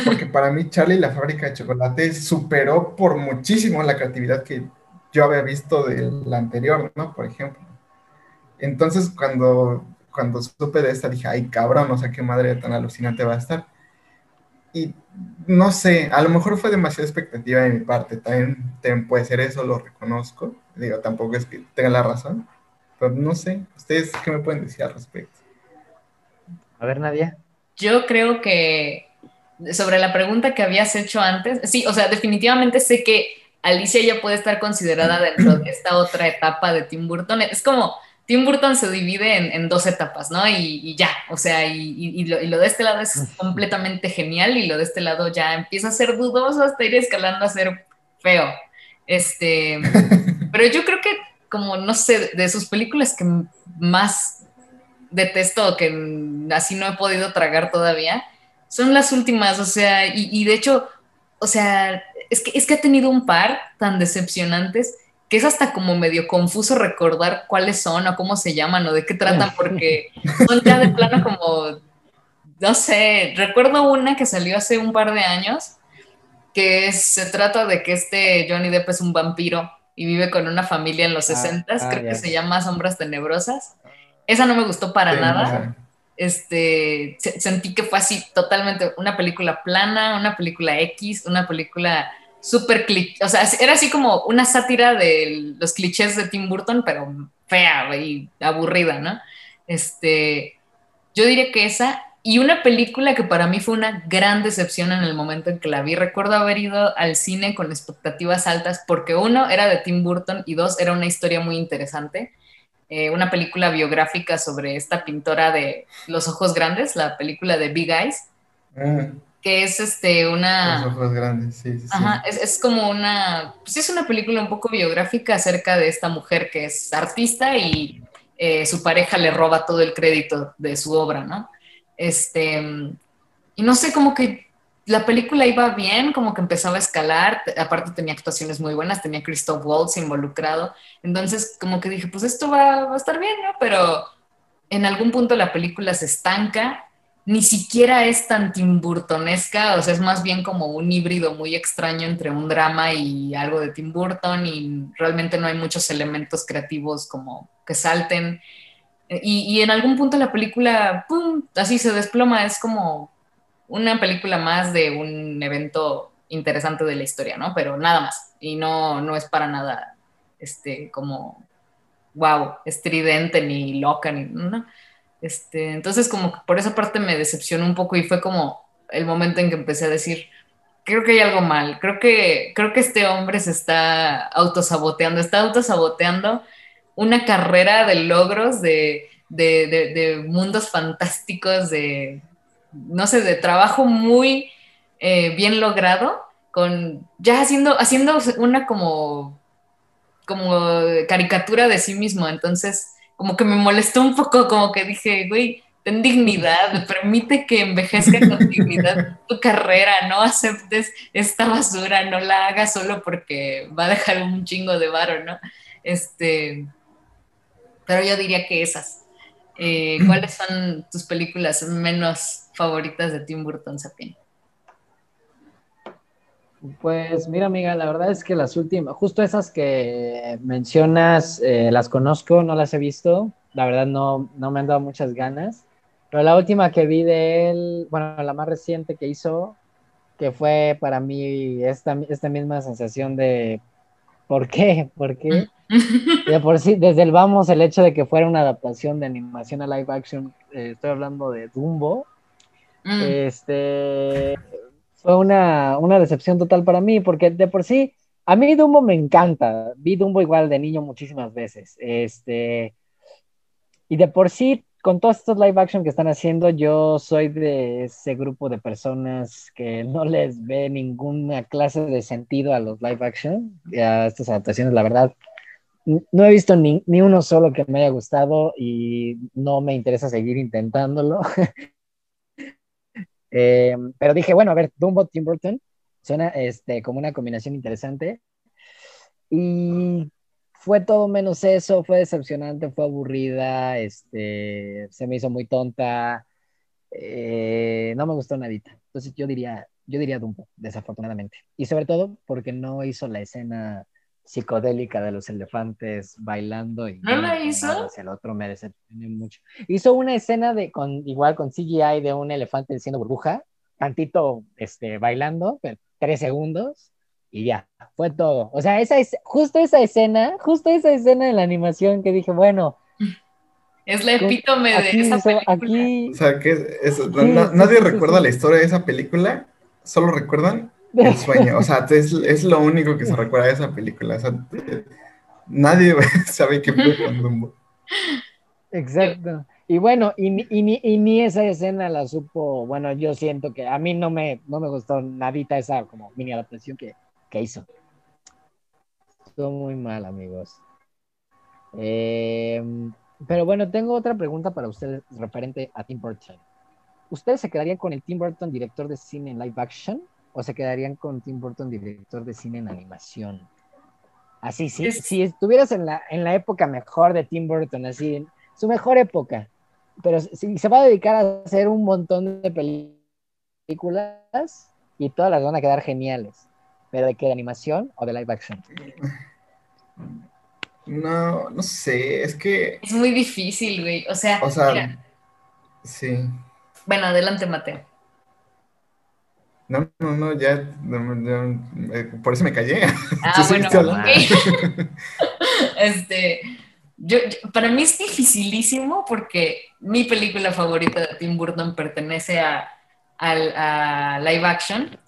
porque para mí Charlie y la fábrica de chocolate superó por muchísimo la creatividad que yo había visto de la anterior, ¿no? Por ejemplo. Entonces, cuando cuando supe de esta dije, ay cabrón, o sea, qué madre tan alucinante va a estar. Y no sé, a lo mejor fue demasiada expectativa de mi parte, también, puede ser eso, lo reconozco. Digo, tampoco es que tenga la razón, pero no sé, ¿ustedes qué me pueden decir al respecto? A ver, Nadia. Yo creo que sobre la pregunta que habías hecho antes, sí, o sea, definitivamente sé que Alicia ya puede estar considerada dentro de esta otra etapa de Tim Burton. Es como, Tim Burton se divide en, dos etapas, ¿no? Y, ya, o sea, y, lo, de este lado es completamente genial y lo de este lado ya empieza a ser dudoso hasta ir escalando a ser feo. Este, [laughs] pero yo creo que como, no sé, de sus películas que más detesto, que así no he podido tragar todavía, son las últimas, o sea, y, de hecho, o sea, es que, es que ha tenido un par tan decepcionantes que es hasta como medio confuso recordar cuáles son o cómo se llaman o de qué tratan, [laughs] porque son ya de plano como, no sé, recuerdo una que salió hace un par de años, que se trata de que este Johnny Depp es un vampiro y vive con una familia en los 60, ah, ah, creo que se llama Sombras Tenebrosas. Esa no me gustó para nada. Este, sentí que fue así totalmente una película plana, una película X, una película súper cliché, o sea, era así como una sátira de los clichés de Tim Burton, pero fea y aburrida, ¿no? Este, yo diría que esa, y una película que para mí fue una gran decepción en el momento en que la vi. Recuerdo haber ido al cine con expectativas altas porque uno era de Tim Burton y dos era una historia muy interesante. Eh, una película biográfica sobre esta pintora de los ojos grandes, la película de Big Eyes. Mm que es este una... Los ojos grandes, sí, sí. Ajá, es, es, como una, pues es una película un poco biográfica acerca de esta mujer que es artista y eh, su pareja le roba todo el crédito de su obra, ¿no? Este, y no sé, como que la película iba bien, como que empezaba a escalar, aparte tenía actuaciones muy buenas, tenía Christoph Waltz involucrado, entonces como que dije, pues esto va, va a estar bien, ¿no? Pero en algún punto la película se estanca ni siquiera es tan timburtonesca, o sea, es más bien como un híbrido muy extraño entre un drama y algo de Tim Burton y realmente no hay muchos elementos creativos como que salten. Y, en algún punto la película, ¡pum!, así se desploma, es como una película más de un evento interesante de la historia, ¿no? Pero nada más, y no, no es para nada, este, como, wow, estridente ni loca, ni, ¿no? Este, entonces, como que por esa parte me decepcionó un poco y fue como el momento en que empecé a decir, creo que hay algo mal, creo que, creo que este hombre se está autosaboteando, está autosaboteando una carrera de logros, de, mundos fantásticos, de, no sé, de trabajo muy eh, bien logrado, con ya haciendo, haciendo una como, como caricatura de sí mismo. Entonces, como que me molestó un poco, como que dije, güey, ten dignidad, permite que envejezca con [laughs] dignidad tu carrera, no aceptes esta basura, no la hagas solo porque va a dejar un chingo de varo, ¿no? Este, pero yo diría que esas. Eh, [clears throat] ¿Cuáles son tus películas menos favoritas de Tim Burton, Sapien? Pues mira, amiga, la verdad es que las últimas, justo esas que mencionas, eh, las conozco, no las he visto. La verdad no, no me han dado muchas ganas. Pero la última que vi de él, bueno, la más reciente que hizo, que fue para mí esta, esta misma sensación de ¿por qué? ¿Por qué? [laughs] De por sí, desde el vamos, el hecho de que fuera una adaptación de animación a live action, eh, estoy hablando de Dumbo. Mm. Este fue una, decepción total para mí, porque de por sí, a mí Dumbo me encanta. Vi Dumbo igual de niño muchísimas veces. Este, y de por sí, con todos estos live action que están haciendo, yo soy de ese grupo de personas que no les ve ninguna clase de sentido a los live action, a estas adaptaciones, la verdad. No he visto ni, ni uno solo que me haya gustado y no me interesa seguir intentándolo. [laughs] Eh, pero dije, bueno, a ver, Dumbo, Tim Burton, suena este, como una combinación interesante. Y fue todo menos eso, fue decepcionante, fue aburrida, este, se me hizo muy tonta, eh, no me gustó nadita. Entonces yo diría, yo diría Dumbo, desafortunadamente. Y sobre todo porque no hizo la escena psicodélica de los elefantes bailando y no la hizo el otro me decepcionó mucho. Hizo una escena de con igual con CGI de un elefante diciendo burbuja tantito este bailando tres segundos y ya fue todo. O sea esa es justo esa escena justo esa escena de la animación que dije bueno es la epítome de esa película. Aquí... O sea, que nadie recuerda la historia de esa película, solo recuerdan el sueño. O sea, es, es, lo único que se [laughs] recuerda de esa película. O sea, nadie [laughs] sabe qué fue con Dumbo. Exacto. Y bueno, y, y, y, ni esa escena la supo, bueno, yo siento que a mí no me, no me gustó nadita esa como mini adaptación que, que hizo. Estuvo muy mal, amigos. Em, Pero bueno, tengo otra pregunta para ustedes referente a Tim Burton. ¿Ustedes se quedarían con el Tim Burton director de cine en live action o se quedarían con Tim Burton director de cine en animación? Así, sí, si estuvieras en la, en la época mejor de Tim Burton, así, en su mejor época, pero si se va a dedicar a hacer un montón de películas y todas las van a quedar geniales, pero de qué, de animación o de live action. No, no sé, es que... Es muy difícil, güey. O sea, o sea sí. Bueno, adelante, Mateo. No, no, no, ya, eh, por eso me callé. [laughs] Ah, bueno, [laughs] este, yo, para mí es dificilísimo porque mi película favorita de Tim Burton pertenece a, a live action,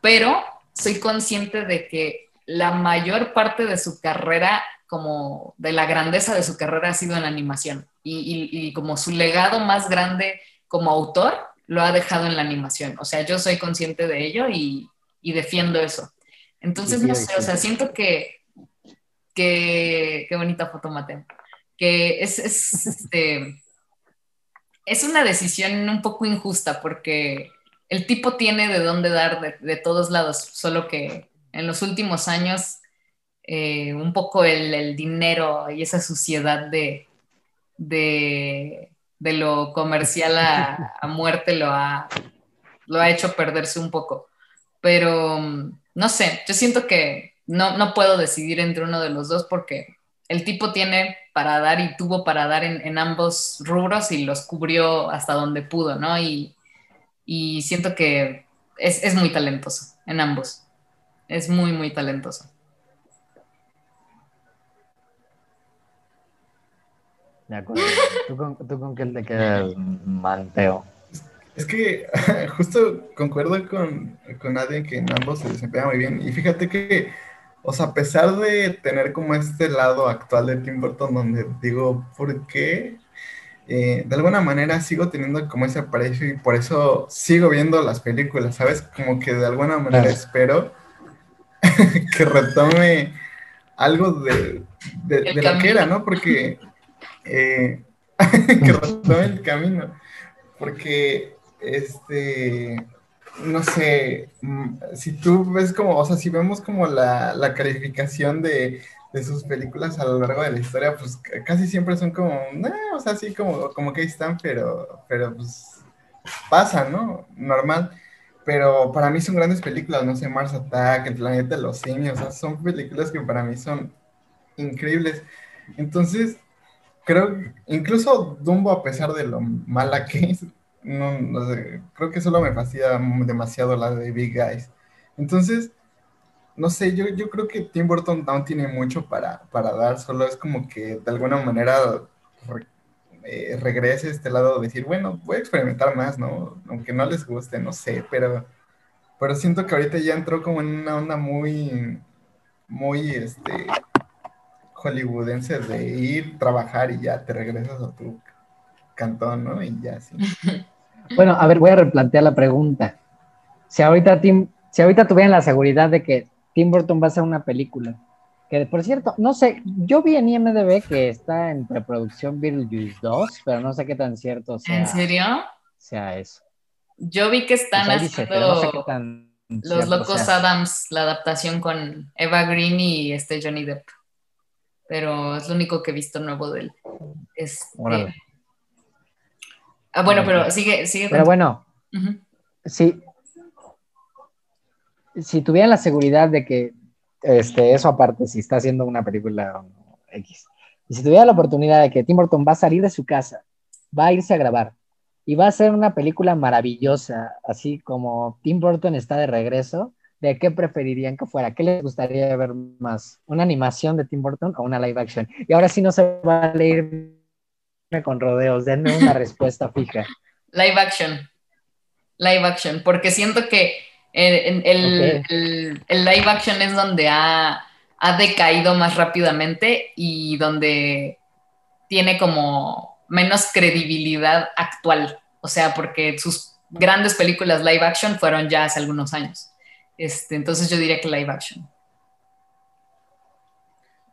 pero soy consciente de que la mayor parte de su carrera como de la grandeza de su carrera ha sido en animación y, como su legado más grande como autor lo ha dejado en la animación. O sea, yo soy consciente de ello y, defiendo eso. Entonces, no sé, o sea, siento que, que, qué bonita foto, Mateo, que es, es, este, es una decisión un poco injusta porque el tipo tiene de dónde dar de, de todos lados, solo que en los últimos años eh, un poco el, dinero y esa suciedad de, de, lo comercial a, muerte lo ha, lo ha hecho perderse un poco. Pero no sé, yo siento que no, no puedo decidir entre uno de los dos porque el tipo tiene para dar y tuvo para dar en, ambos rubros y los cubrió hasta donde pudo, ¿no? Y, siento que es, es, muy talentoso en ambos. Es muy, muy talentoso. ¿Tú con, ¿Tú con qué te quedas, Manteo? Es que [laughs] justo concuerdo con, con nadie que en ambos se desempeña muy bien. Y fíjate que, o sea, a pesar de tener como este lado actual de Tim Burton, donde digo, ¿por qué? Eh, de alguna manera sigo teniendo como ese aprecio y por eso sigo viendo las películas, ¿sabes? Como que de alguna manera espero [laughs] que retome algo de, de, de lo que era, ¿no? Porque eh, [laughs] que retome el camino, porque, este, no sé, mm, si tú ves como, o sea, si vemos como la, la calificación de, de, sus películas a lo largo de la historia, pues casi siempre son como, o sea, así como, como que están, pero, pero pues pasa, ¿no? Normal. Pero para mí son grandes películas, no sé, Mars Attack, El Planeta de los Simios, o sea, son películas que para mí son increíbles. Entonces, creo, incluso Dumbo, a pesar de lo mala que es, no, sé, creo que solo me fascina demasiado la de Big Guys. Entonces, no sé, yo, yo creo que Tim Burton aún tiene mucho para, para dar, solo es como que de alguna manera eh, regrese este lado de decir, bueno, voy a experimentar más, ¿no? Aunque no les guste, no sé, pero, pero siento que ahorita ya entró como en una onda muy, muy, este, hollywoodense de ir, trabajar y ya te regresas a tu cantón, ¿no? Y ya sí. [laughs] Bueno, a ver, voy a replantear la pregunta. Si ahorita Tim, si ahorita tuvieran la seguridad de que Tim Burton va a hacer una película, que por cierto, no sé, yo vi en IMDB que está en preproducción Beetlejuice 2, pero no sé qué tan cierto sea. ¿En serio? Sea eso. Yo vi que están haciendo Los Locos Adams, la adaptación con Eva Green y este Johnny Depp pero es lo único que he visto nuevo de él. Este... Ah, bueno, pero sigue, sigue. Pero bueno, si, si tuvieran la seguridad de que, este, eso aparte, si está haciendo una película X, y si tuviera la oportunidad de que Tim Burton va a salir de su casa, va a irse a grabar y va a hacer una película maravillosa, así como Tim Burton está de regreso, ¿de qué preferirían que fuera? ¿Qué les gustaría ver más? ¿Una animación de Tim Burton o una live action? Y ahora sí no se va a leer con rodeos, denme una [laughs] respuesta fija. Live action. Live action, porque siento que el, el, live action es donde ha, ha decaído más rápidamente y donde tiene como menos credibilidad actual. O sea, porque sus grandes películas live action fueron ya hace algunos años. Este, entonces yo diría que live action.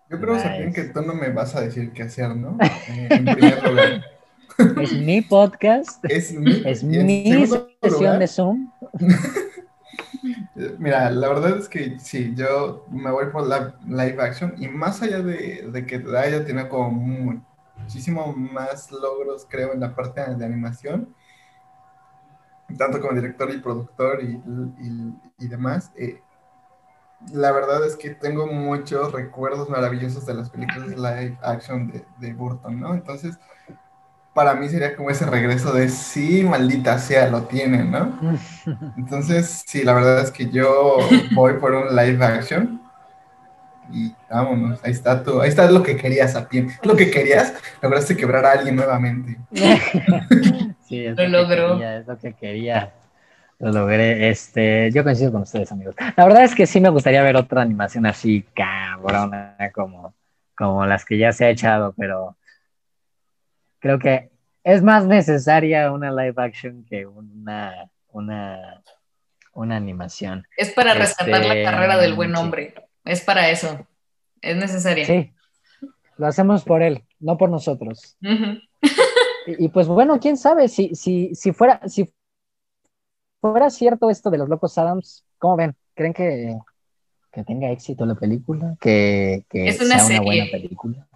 Yo creo, Nice. que tú no me vas a decir qué hacer, ¿no? Eh, en primer lugar. [laughs] Es mi podcast. Es mi, es mi sesión de Zoom. [laughs] Mira, la verdad es que sí, yo me voy por la live action y más allá de, de que haya tenido como muchísimo más logros, creo, en la parte de animación, tanto como director y productor y, y, demás, eh, la verdad es que tengo muchos recuerdos maravillosos de las películas live action de, de Burton, ¿no? Entonces, para mí sería como ese regreso de sí, maldita sea, lo tienen, ¿no? [laughs] Entonces, sí, la verdad es que yo voy por un live action y vámonos, ahí está tú, ahí está lo que querías, a pie, lo que querías, lograste quebrar a alguien nuevamente. [laughs] sí, es lo, logró. es lo que quería. Lo logré. Este, yo coincido con ustedes, amigos. La verdad es que sí me gustaría ver otra animación así cabrona como, como las que ya se ha echado, pero creo que es más necesaria una live action que una, una, una animación. Es para rescatar la este, carrera del buen hombre. Es para eso. Es necesaria. Sí. Lo hacemos por él, no por nosotros. y, pues bueno, quién sabe, si, si, si, fuera, si fuera cierto esto de los locos Adams, ¿cómo ven? ¿Creen que, que tenga éxito la película? ¿Que, que sea una buena película?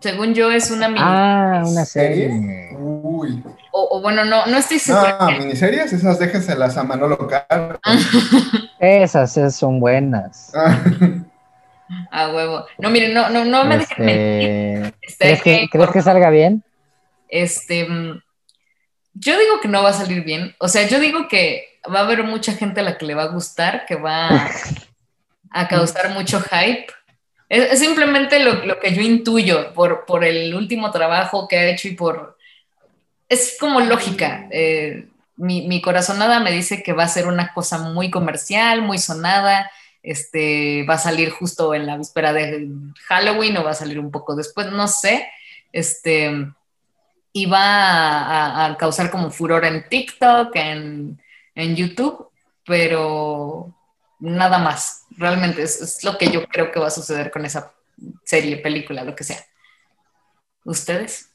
Según yo, es una miniserie. Ah, una serie. Uy. O, bueno, no, no estoy segura. Ah, miniseries, esas déjenselas a Manolo Caro. esas, son buenas. [laughs] A huevo. No, miren, no, no, no me dejen este, ¿Crees, que, ¿Crees que salga bien? Este. Mm, yo digo que no va a salir bien. O sea, yo digo que va a haber mucha gente a la que le va a gustar, que va a [laughs] causar mucho hype es, simplemente lo, que yo intuyo por, por el último trabajo que ha hecho y por... Es como lógica. Eh, mi, mi, corazonada me dice que va a ser una cosa muy comercial, muy sonada. Este, va a salir justo en la víspera de Halloween o va a salir un poco después, no sé. Este, y va a, a causar como furor en TikTok, en, en YouTube, pero nada más. Realmente es, lo que yo creo que va a suceder con esa serie, película, lo que sea. ¿Ustedes?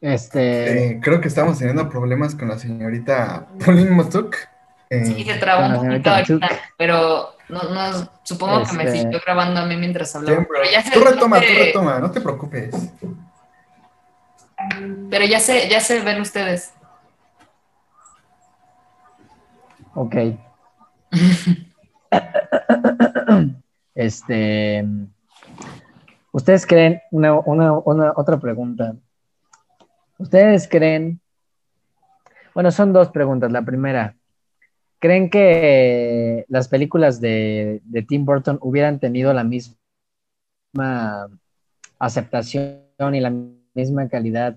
Este. Eh, creo que estamos teniendo problemas con la señorita Pauline Motuk. Eh, sí, se trabó un poquito ahorita, pero no, supongo que me este, siguió grabando a mí mientras hablaba. tú retoma, tú retoma, no te preocupes. Pero ya se, ya se ven ustedes. Ok. [laughs] este. ¿Ustedes creen, una, otra pregunta. ¿Ustedes creen, bueno, son dos preguntas. La primera, ¿creen que las películas de, de Tim Burton hubieran tenido la misma aceptación y la misma calidad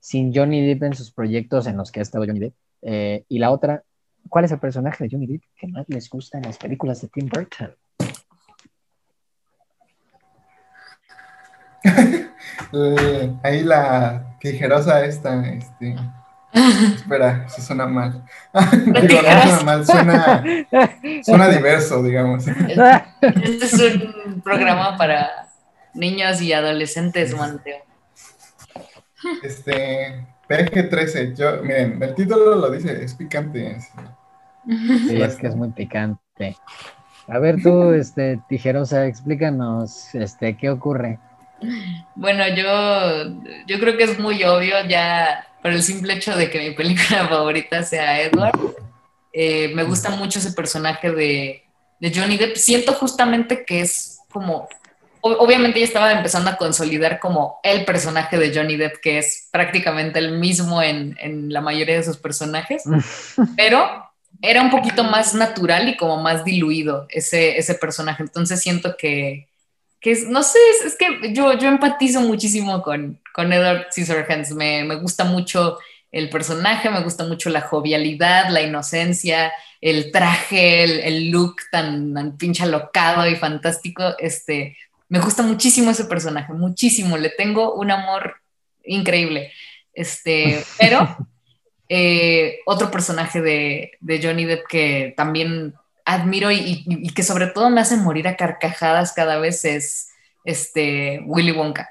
sin Johnny Depp en sus proyectos en los que ha estado Johnny Depp? Eh, y la otra, ¿Cuál es el personaje de Johnny Depp que más les gusta en las películas de Tim Burton? [laughs] Ahí la tijerosa esta, este. Espera, si suena mal. [laughs] Digo, no suena mal, suena, suena diverso, digamos. Este es un programa para niños y adolescentes, Manteo. Este, PG-13, yo, miren, el título lo dice, es picante. Sí, es que es muy picante. A ver tú, [laughs] este, tijerosa, explícanos, este, ¿qué ocurre? Bueno, yo, yo creo que es muy obvio ya por el simple hecho de que mi película [laughs] favorita sea Edward. Eh, me gusta mucho ese personaje de, de Johnny Depp. Siento justamente que es como obviamente ya estaba empezando a consolidar como el personaje de Johnny Depp, que es prácticamente el mismo en, en, la mayoría de sus personajes, [laughs] pero era un poquito más natural y como más diluido ese, ese personaje. Entonces siento que, que es, no sé, es, que yo, yo empatizo muchísimo con, con Edward Scissorhands. Me, me gusta mucho el personaje, me gusta mucho la jovialidad, la inocencia, el traje, el, el look tan, tan, pinche alocado y fantástico. Este, me gusta muchísimo ese personaje, muchísimo. Le tengo un amor increíble. Este, [laughs] pero Eh, otro personaje de, Johnny Depp que también admiro y, que sobre todo me hace morir a carcajadas cada vez es este Willy Wonka.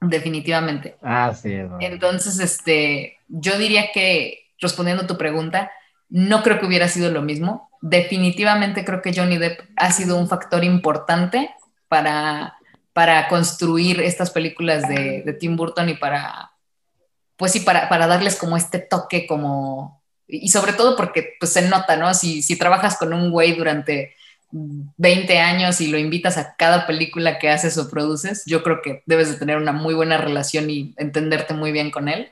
Definitivamente. Ah, sí. Entonces, este, yo diría que, respondiendo a tu pregunta, no creo que hubiera sido lo mismo. Definitivamente creo que Johnny Depp ha sido un factor importante para, para construir estas películas de, Tim Burton y para, pues sí, para, para, darles como este toque como, y sobre todo porque pues se nota, ¿no? Si, si trabajas con un güey durante 20 años y lo invitas a cada película que haces o produces, yo creo que debes de tener una muy buena relación y entenderte muy bien con él.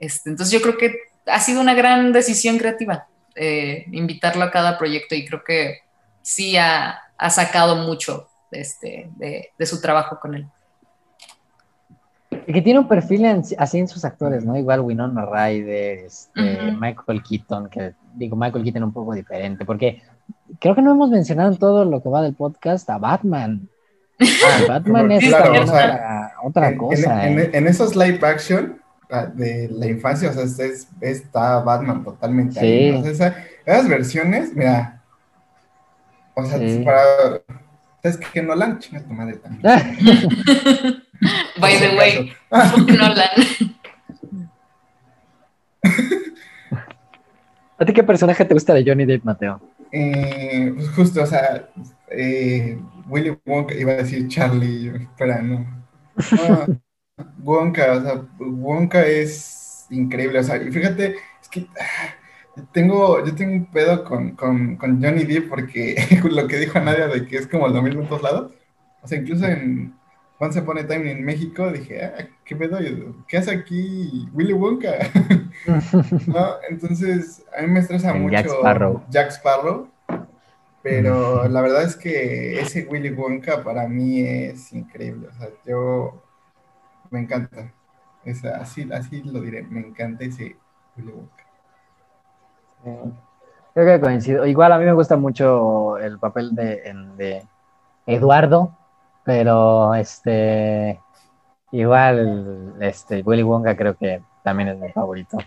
Este, entonces yo creo que ha sido una gran decisión creativa eh, invitarlo a cada proyecto y creo que sí ha, sacado mucho este, de, su trabajo con él. Y que tiene un perfil así en sus actores, ¿no? Igual Winona Ryder, este, Michael Keaton, que digo, Michael Keaton un poco diferente, porque creo que no hemos mencionado en todo lo que va del podcast a Batman. [laughs] Ah, Batman es otra, cosa. ¿eh? En, esos live action ah, de la infancia, o sea, está Batman totalmente ahí. esas versiones, mira, o sea, para... ¿Sabes que Nolan? Chinga tu madre también. [laughs] By the way, Nolan. [laughs] ¿A ti qué personaje te gusta de Johnny Depp, Mateo? Eh, pues justo, o sea, eh, Willy Wonka, iba a decir Charlie, espera, [laughs] no. Wonka, o sea, Wonka es increíble, o sea, y fíjate, es que ah, tengo, yo tengo un pedo con, con, con Johnny Depp porque [laughs] lo que dijo Nadia de que es como el mismo en todos lados, o sea, incluso en Once Upon a Time en México, dije, ah, ¿qué pedo? ¿Qué hace aquí Willy Wonka? [laughs] ¿No? Entonces, a mí me estresa mucho Jack Sparrow. Jack Sparrow, pero la verdad es que ese Willy Wonka para mí es increíble. O sea, yo me encanta. Es así, así lo diré, me encanta ese Willy Wonka. Creo que coincido. Igual a mí me gusta mucho el papel de, de Eduardo pero este, igual, este, Willy Wonka creo que también es mi favorito.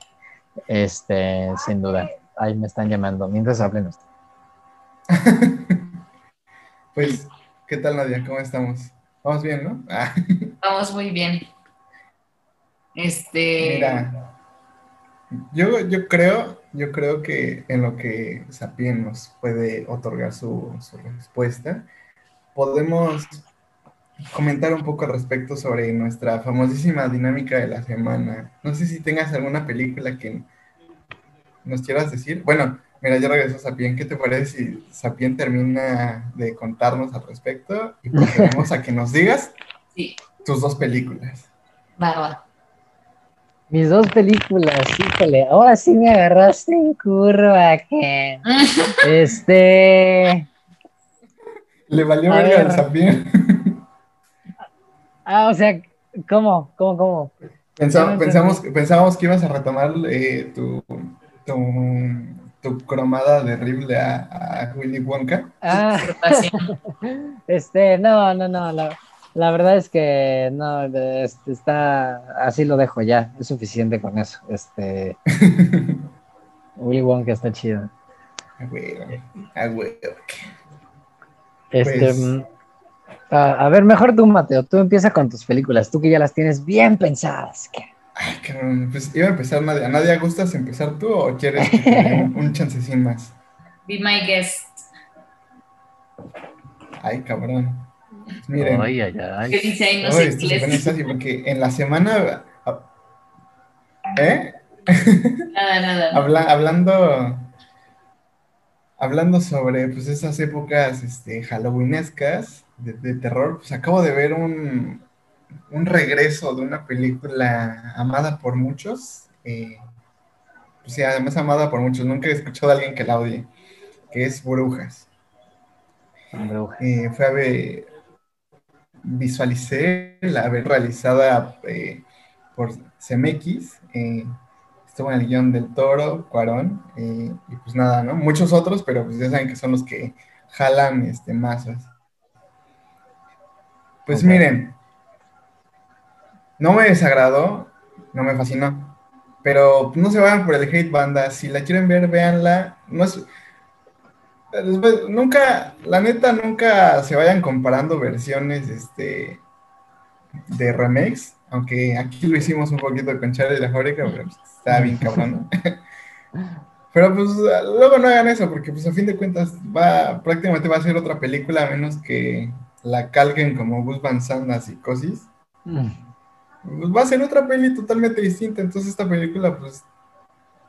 Este, sin duda. Ahí me están llamando. Mientras hablen [laughs] pues, ¿qué tal Nadia? ¿Cómo estamos? Vamos bien, ¿no? [laughs] Vamos muy bien. Este. Mira, yo, yo creo, yo creo que en lo que Sapien nos puede otorgar su, su respuesta, podemos comentar un poco al respecto sobre nuestra famosísima dinámica de la semana. No sé si tengas alguna película que nos quieras decir. Bueno, mira, ya regresó Sapien. ¿Qué te parece si Sapien termina de contarnos al respecto y procedemos a que nos digas tus dos películas? Va. Mis dos películas, híjole, ahora sí me agarraste en curva, que [laughs] este... Le valió verga al Sapien. [laughs] Ah, o sea, ¿cómo? ¿Cómo? ¿Cómo? pensamos, pensábamos que ibas a retomar eh, tu, tu, cromada terrible a, a Willy Wonka. Ah, [laughs] este, no, no, no, la, la, verdad es que no, este, está, así lo dejo ya, es suficiente con eso. Este, [laughs] Willy Wonka está chido. Güey, ah, güey. Este, pues, mm, a ver, mejor tú, Mateo, tú empieza con tus películas, tú que ya las tienes bien pensadas. Ay, cabrón, pues iba a empezar Nadia. ¿Nadia gustas empezar tú o quieres un, chancecín más? Be my guest. Ay, cabrón. Miren. Ay, ay, ay. ¿Qué dice ahí? No sé así porque en la semana... ¿Eh? Nada, nada. hablando hablando sobre pues esas épocas este, halloweenescas, de, terror, pues acabo de ver un, un, regreso de una película amada por muchos. Eh, pues sí, además amada por muchos. Nunca he escuchado a alguien que la odie, que es Brujas. Eh, fue a ver, visualicé la realizada eh, por CMX. estuvo en el guion del Toro, Cuarón, y pues nada, ¿no? Muchos otros, pero pues ya saben que son los que jalan este, masas. Pues miren, no me desagradó, no me fascinó, pero no se vayan por el hate banda. Si la quieren ver, véanla. No es, Después, nunca, la neta, nunca se vayan comparando versiones este, de remakes, aunque aquí lo hicimos un poquito con Charlie la fábrica, pero pues, está bien cabrón. [laughs] pero pues luego no hagan eso, porque pues a fin de cuentas va, prácticamente va a ser otra película, a menos que la calquen como Gus Van Sant a Psicosis. Mm. Pues va a ser otra peli totalmente distinta, entonces esta película pues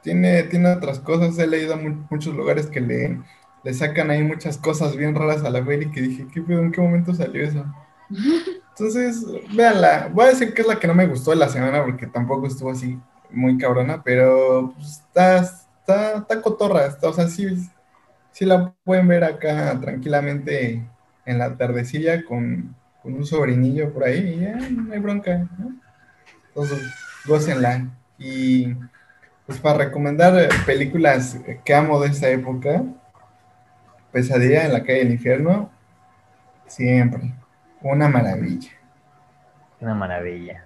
tiene, tiene otras cosas, he leído a muchos lugares que le le sacan ahí muchas cosas bien raras a la peli que dije, ¿qué ¿En qué momento salió eso? [laughs] Entonces, véanla. Voy a decir que es la que no me gustó de la semana porque tampoco estuvo así muy cabrona, pero pues, está, está, está cotorra. Está, o sea, sí, sí la pueden ver acá tranquilamente en la tardecilla con, con un sobrinillo por ahí y ya no hay bronca. Entonces, gócenla. Y pues para recomendar películas que amo de esta época, Pesadilla en la calle del infierno, siempre. Una maravilla. Una maravilla.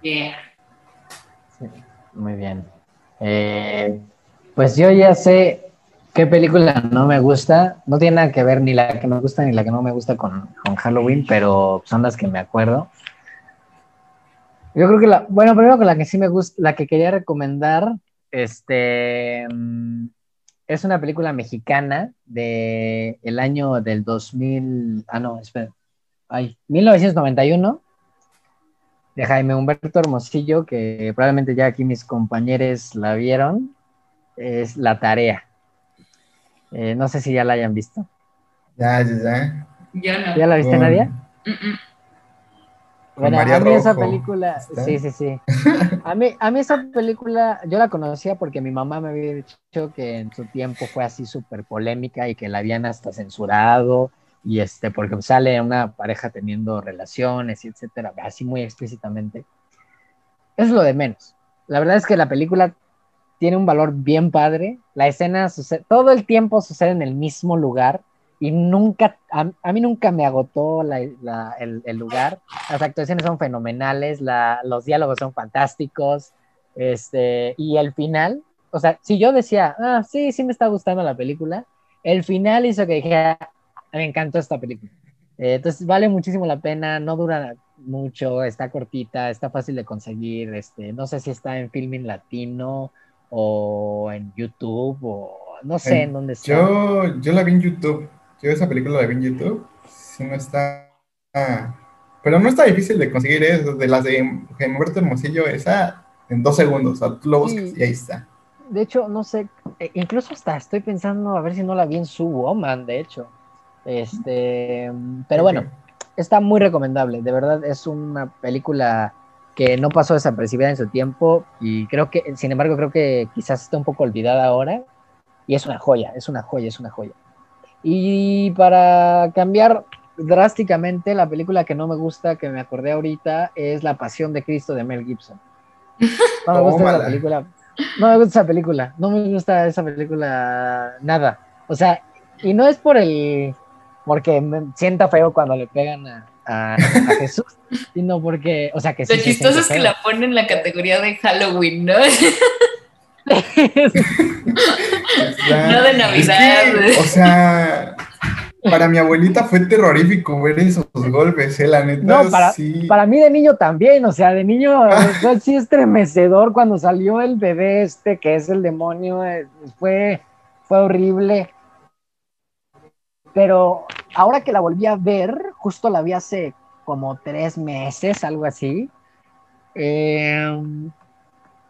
muy bien. Eh, pues yo ya sé qué película no me gusta. No tiene nada que ver ni la que me gusta ni la que no me gusta con, Halloween, pero son las que me acuerdo. Yo creo que la, bueno, primero con la que sí me gusta, la que quería recomendar, este, mm, es una película mexicana de el año del 2000, ah no, espera, ay, 1991 de Jaime Humberto Hermosillo, que probablemente ya aquí mis compañeros la vieron, es La Tarea. Eh, no sé si ya la hayan visto. Ya, ya, ya. ¿Ya la viste, Nadia? Bueno, a mí esa película, sí, sí, sí. A mí, a mí esa película, yo la conocía porque mi mamá me había dicho que en su tiempo fue así súper polémica y que la habían hasta censurado y este, porque sale una pareja teniendo relaciones y etcétera, así muy explícitamente. Es lo de menos. La verdad es que la película tiene un valor bien padre. La escena sucede, todo el tiempo sucede en el mismo lugar y nunca, a, mí nunca me agotó el, lugar. Las actuaciones son fenomenales, los diálogos son fantásticos, este, y el final, o sea, si yo decía, ah, sí, sí me está gustando la película, el final hizo que dije, ah, me encantó esta película. Eh, entonces vale muchísimo la pena, no dura mucho, está cortita, está fácil de conseguir, este, no sé si está en Filming Latino o en YouTube o no sé en, dónde está. Yo, yo la vi en YouTube. Yo esa película la vi en YouTube. Sí, no está. pero no está difícil de conseguir, ¿eh? De las de Humberto Hermosillo, esa en dos segundos. O sea, tú lo buscas y ahí está. De hecho, no sé, e, incluso hasta estoy pensando a ver si no la vi en su Woman, de hecho. Este, pero bueno, está muy recomendable. De verdad, es una película que no pasó desapercibida en su tiempo y creo que, sin embargo, creo que quizás está un poco olvidada ahora. Y es una joya, es una joya, es una joya. Y para cambiar drásticamente, la película que no me gusta, que me acordé ahorita, es La Pasión de Cristo de Mel Gibson. [laughs] No me gusta esa película. No me gusta esa película. No me gusta esa película nada. O sea, y no es por el. porque me sienta feo cuando le pegan a, a, Jesús, [laughs] sino porque. O sea, que Lo chistoso es que la ponen en la categoría de Halloween, ¿no? [laughs] no de Navidad. o sea, para mi abuelita fue terrorífico ver esos golpes, ¿eh? la neta. No, para, para mí de niño también, o sea, de niño [laughs] sí estremecedor cuando salió el bebé este, que es el demonio, eh, fue, fue horrible. Pero ahora que la volví a ver, justo la vi hace como tres meses, algo así. Eh,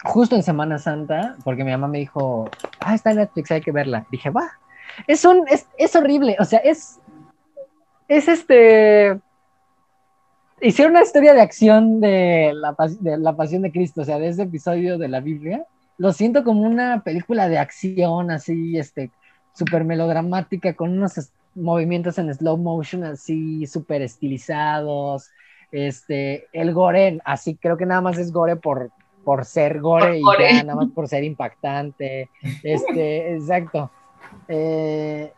justo en Semana Santa, porque mi mamá me dijo, ah, está en Netflix, hay que verla. Dije, va, es, un, es, es horrible, o sea, es, es este, hicieron una historia de acción de la, de la Pasión de Cristo, o sea, de ese episodio de la Biblia. Lo siento como una película de acción, así, este, súper melodramática, con unos movimientos en slow motion, así, súper estilizados. Este, el gore, así, creo que nada más es gore por, por ser gore y ya, nada más por ser impactante. Este, [laughs] exacto. Eh,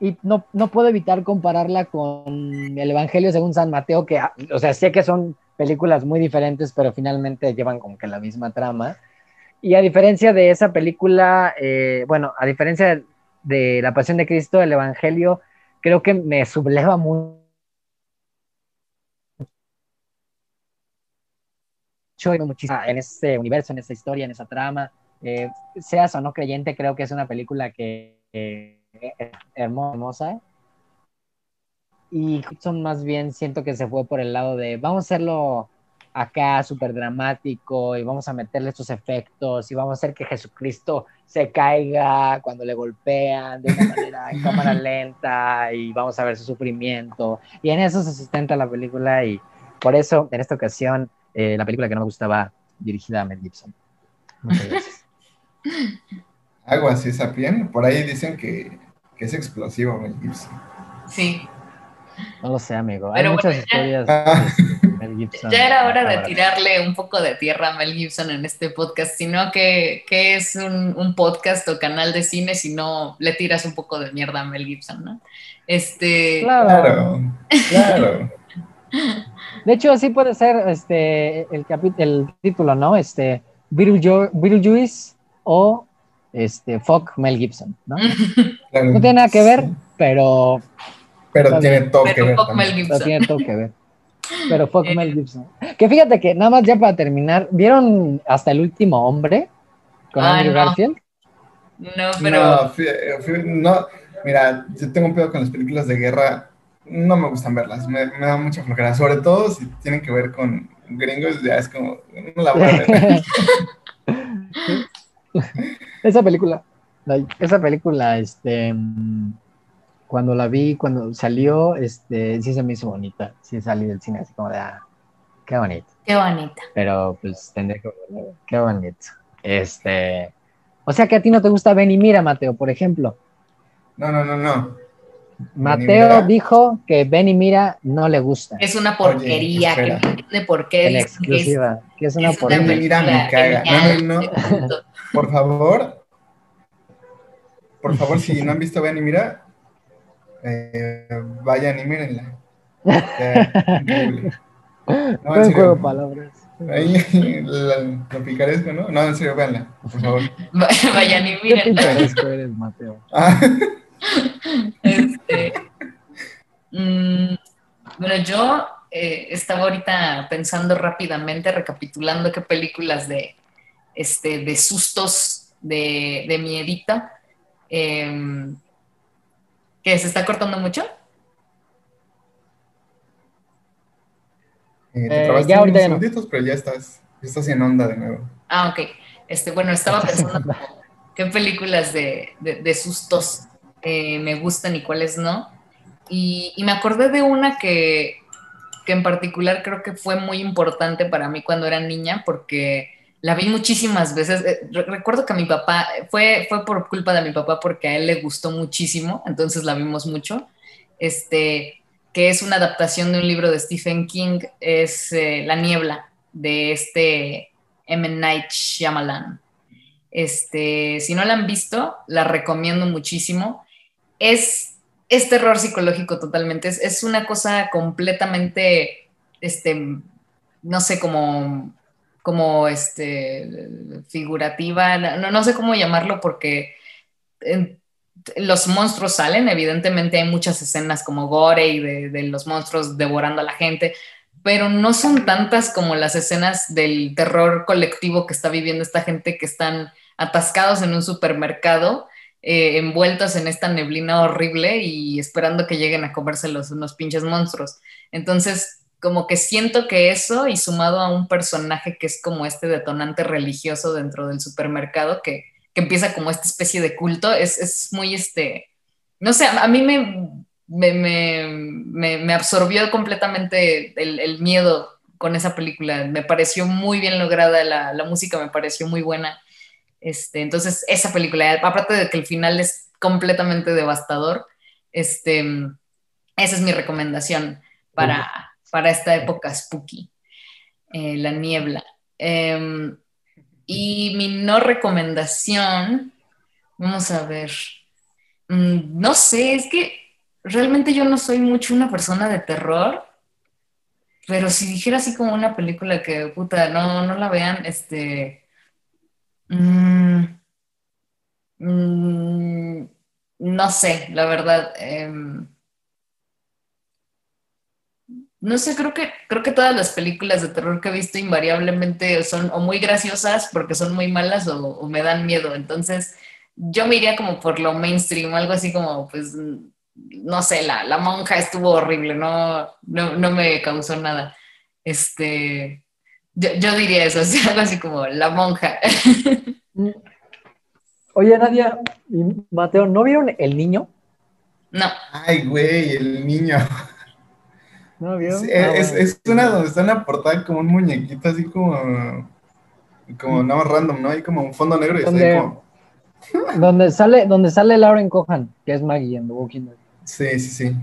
y no, no, puedo evitar compararla con el Evangelio según San Mateo, que, o sea, sé que son películas muy diferentes, pero finalmente llevan como que la misma trama. Y a diferencia de esa película, eh, bueno, a diferencia de la Pasión de Cristo, el Evangelio, creo que me subleva mucho muchísimo en ese universo, en esa historia, en esa trama. Eh, seas o no creyente, creo que es una película que es hermosa. Y son más bien siento que se fue por el lado de vamos a hacerlo acá súper dramático y vamos a meterle estos efectos y vamos a hacer que Jesucristo se caiga cuando le golpean de una manera en [laughs] cámara lenta y vamos a ver su sufrimiento. Y en eso se sustenta la película y por eso en esta ocasión eh, la película que no me gustaba dirigida a Mel Gibson. Muchas gracias. [laughs] Algo así, Sapien. Por ahí dicen que, que, es explosivo Mel Gibson. Sí. No lo sé, amigo. Hay muchas historias. Mel Gibson. Ya era hora de tirarle un poco de tierra a Mel Gibson en este podcast, sino que, que es un, un, podcast o canal de cine si no le tiras un poco de mierda a Mel Gibson, ¿no? Este. Claro. Claro. [laughs] De hecho, así puede ser este, el, el título, ¿no? Este, Beetlejuice o este, Fuck Mel Gibson, ¿no? [laughs] no tiene nada que ver, pero... Pero tiene todo que ver. Pero tiene todo que ver. Pero fuck eh. Mel Gibson. Que fíjate que nada más ya para terminar, ¿vieron hasta el último hombre con Andrew Garfield? No, pero... No, no, mira, yo tengo un pedo con las películas de guerra no me gustan verlas, me, da mucha flojera, sobre todo si tienen que ver con gringos, ya es como, no la voy a ver. [laughs] esa película, esa película, este, cuando la vi, cuando salió, este, sí se me hizo bonita, sí salí del cine así como de, ah, qué bonito. Qué bonita. Pero pues tendré que verlo, qué bonito. Este, o sea que a ti no te gusta Ben y Mira, Mateo, por ejemplo. No, no, no, no. Mateo dijo que Benny Mira no le gusta. Es una porquería, que de por qué. En exclusiva, que es una porquería. Benny Mira me caga. No, no, Por favor, por favor, si no han visto Benny Mira, eh, vayan y mírenla. [laughs] No, en juego palabras. Ahí lo picaresco, ¿no? No, en serio, véanla, por favor. [laughs] Vayan y miren. Qué picaresco eres, Mateo. Ah. [laughs] Este, mm, bueno, yo eh, estaba ahorita pensando rápidamente, recapitulando qué películas de, este, de sustos de, de miedita. Eh, ¿Que se está cortando mucho? Eh, te eh, ya unos segunditos, pero ya estás, ya estás en onda de nuevo. Ah, ok. Este, bueno, estaba pensando qué películas de, de, de sustos eh, me gustan y cuáles no. Y, me acordé de una que, que, en particular creo que fue muy importante para mí cuando era niña, porque la vi muchísimas veces. Eh, recuerdo que mi papá, fue, fue por culpa de mi papá porque a él le gustó muchísimo, entonces la vimos mucho. Este, que es una adaptación de un libro de Stephen King, es eh, La Niebla, de este M. Night Shyamalan. Este, si no la han visto, la recomiendo muchísimo es, es terror psicológico totalmente, es, una cosa completamente, este, no sé, como, como este, figurativa, no, no sé cómo llamarlo porque los monstruos salen, evidentemente hay muchas escenas como gore y de, de los monstruos devorando a la gente, pero no son tantas como las escenas del terror colectivo que está viviendo esta gente que están atascados en un supermercado eh, en esta neblina horrible y esperando que lleguen a comérselos unos pinches monstruos. Entonces, como que siento que eso y sumado a un personaje que es como este detonante religioso dentro del supermercado que, que empieza como esta especie de culto, es, es muy este, no sé, a, mí me, me, me, me, absorbió completamente el, el, miedo con esa película, me pareció muy bien lograda, la, la música me pareció muy buena este, entonces, esa película, aparte de que el final es completamente devastador, este, esa es mi recomendación para, para esta época spooky, eh, la niebla. Em, y mi no recomendación, vamos a ver, mm, no sé, es que realmente yo no soy mucho una persona de terror, pero si dijera así como una película que, puta, no, no la vean, este, Mm, mm, no sé, la verdad. em, no sé, creo que, creo que todas las películas de terror que he visto invariablemente son o muy graciosas porque son muy malas o, me dan miedo. Entonces, yo me iría como por lo mainstream, algo así como, pues, no sé, la, la monja estuvo horrible, no, no, no me causó nada. Este, yo, yo diría eso, [laughs] así, algo así como la monja. Oye, Nadia y Mateo, ¿no vieron El Niño? No, Ay, güey, el niño. ¿No vieron? Sí, Ah, es, bueno. es una donde está en la portada como un muñequito así como, como nada más random, ¿no? Hay como un fondo negro y está ahí Donde- como, [laughs] Donde sale, donde sale Lauren Cohan, que es Maggie en The Walking Dead. sí, sí, sí.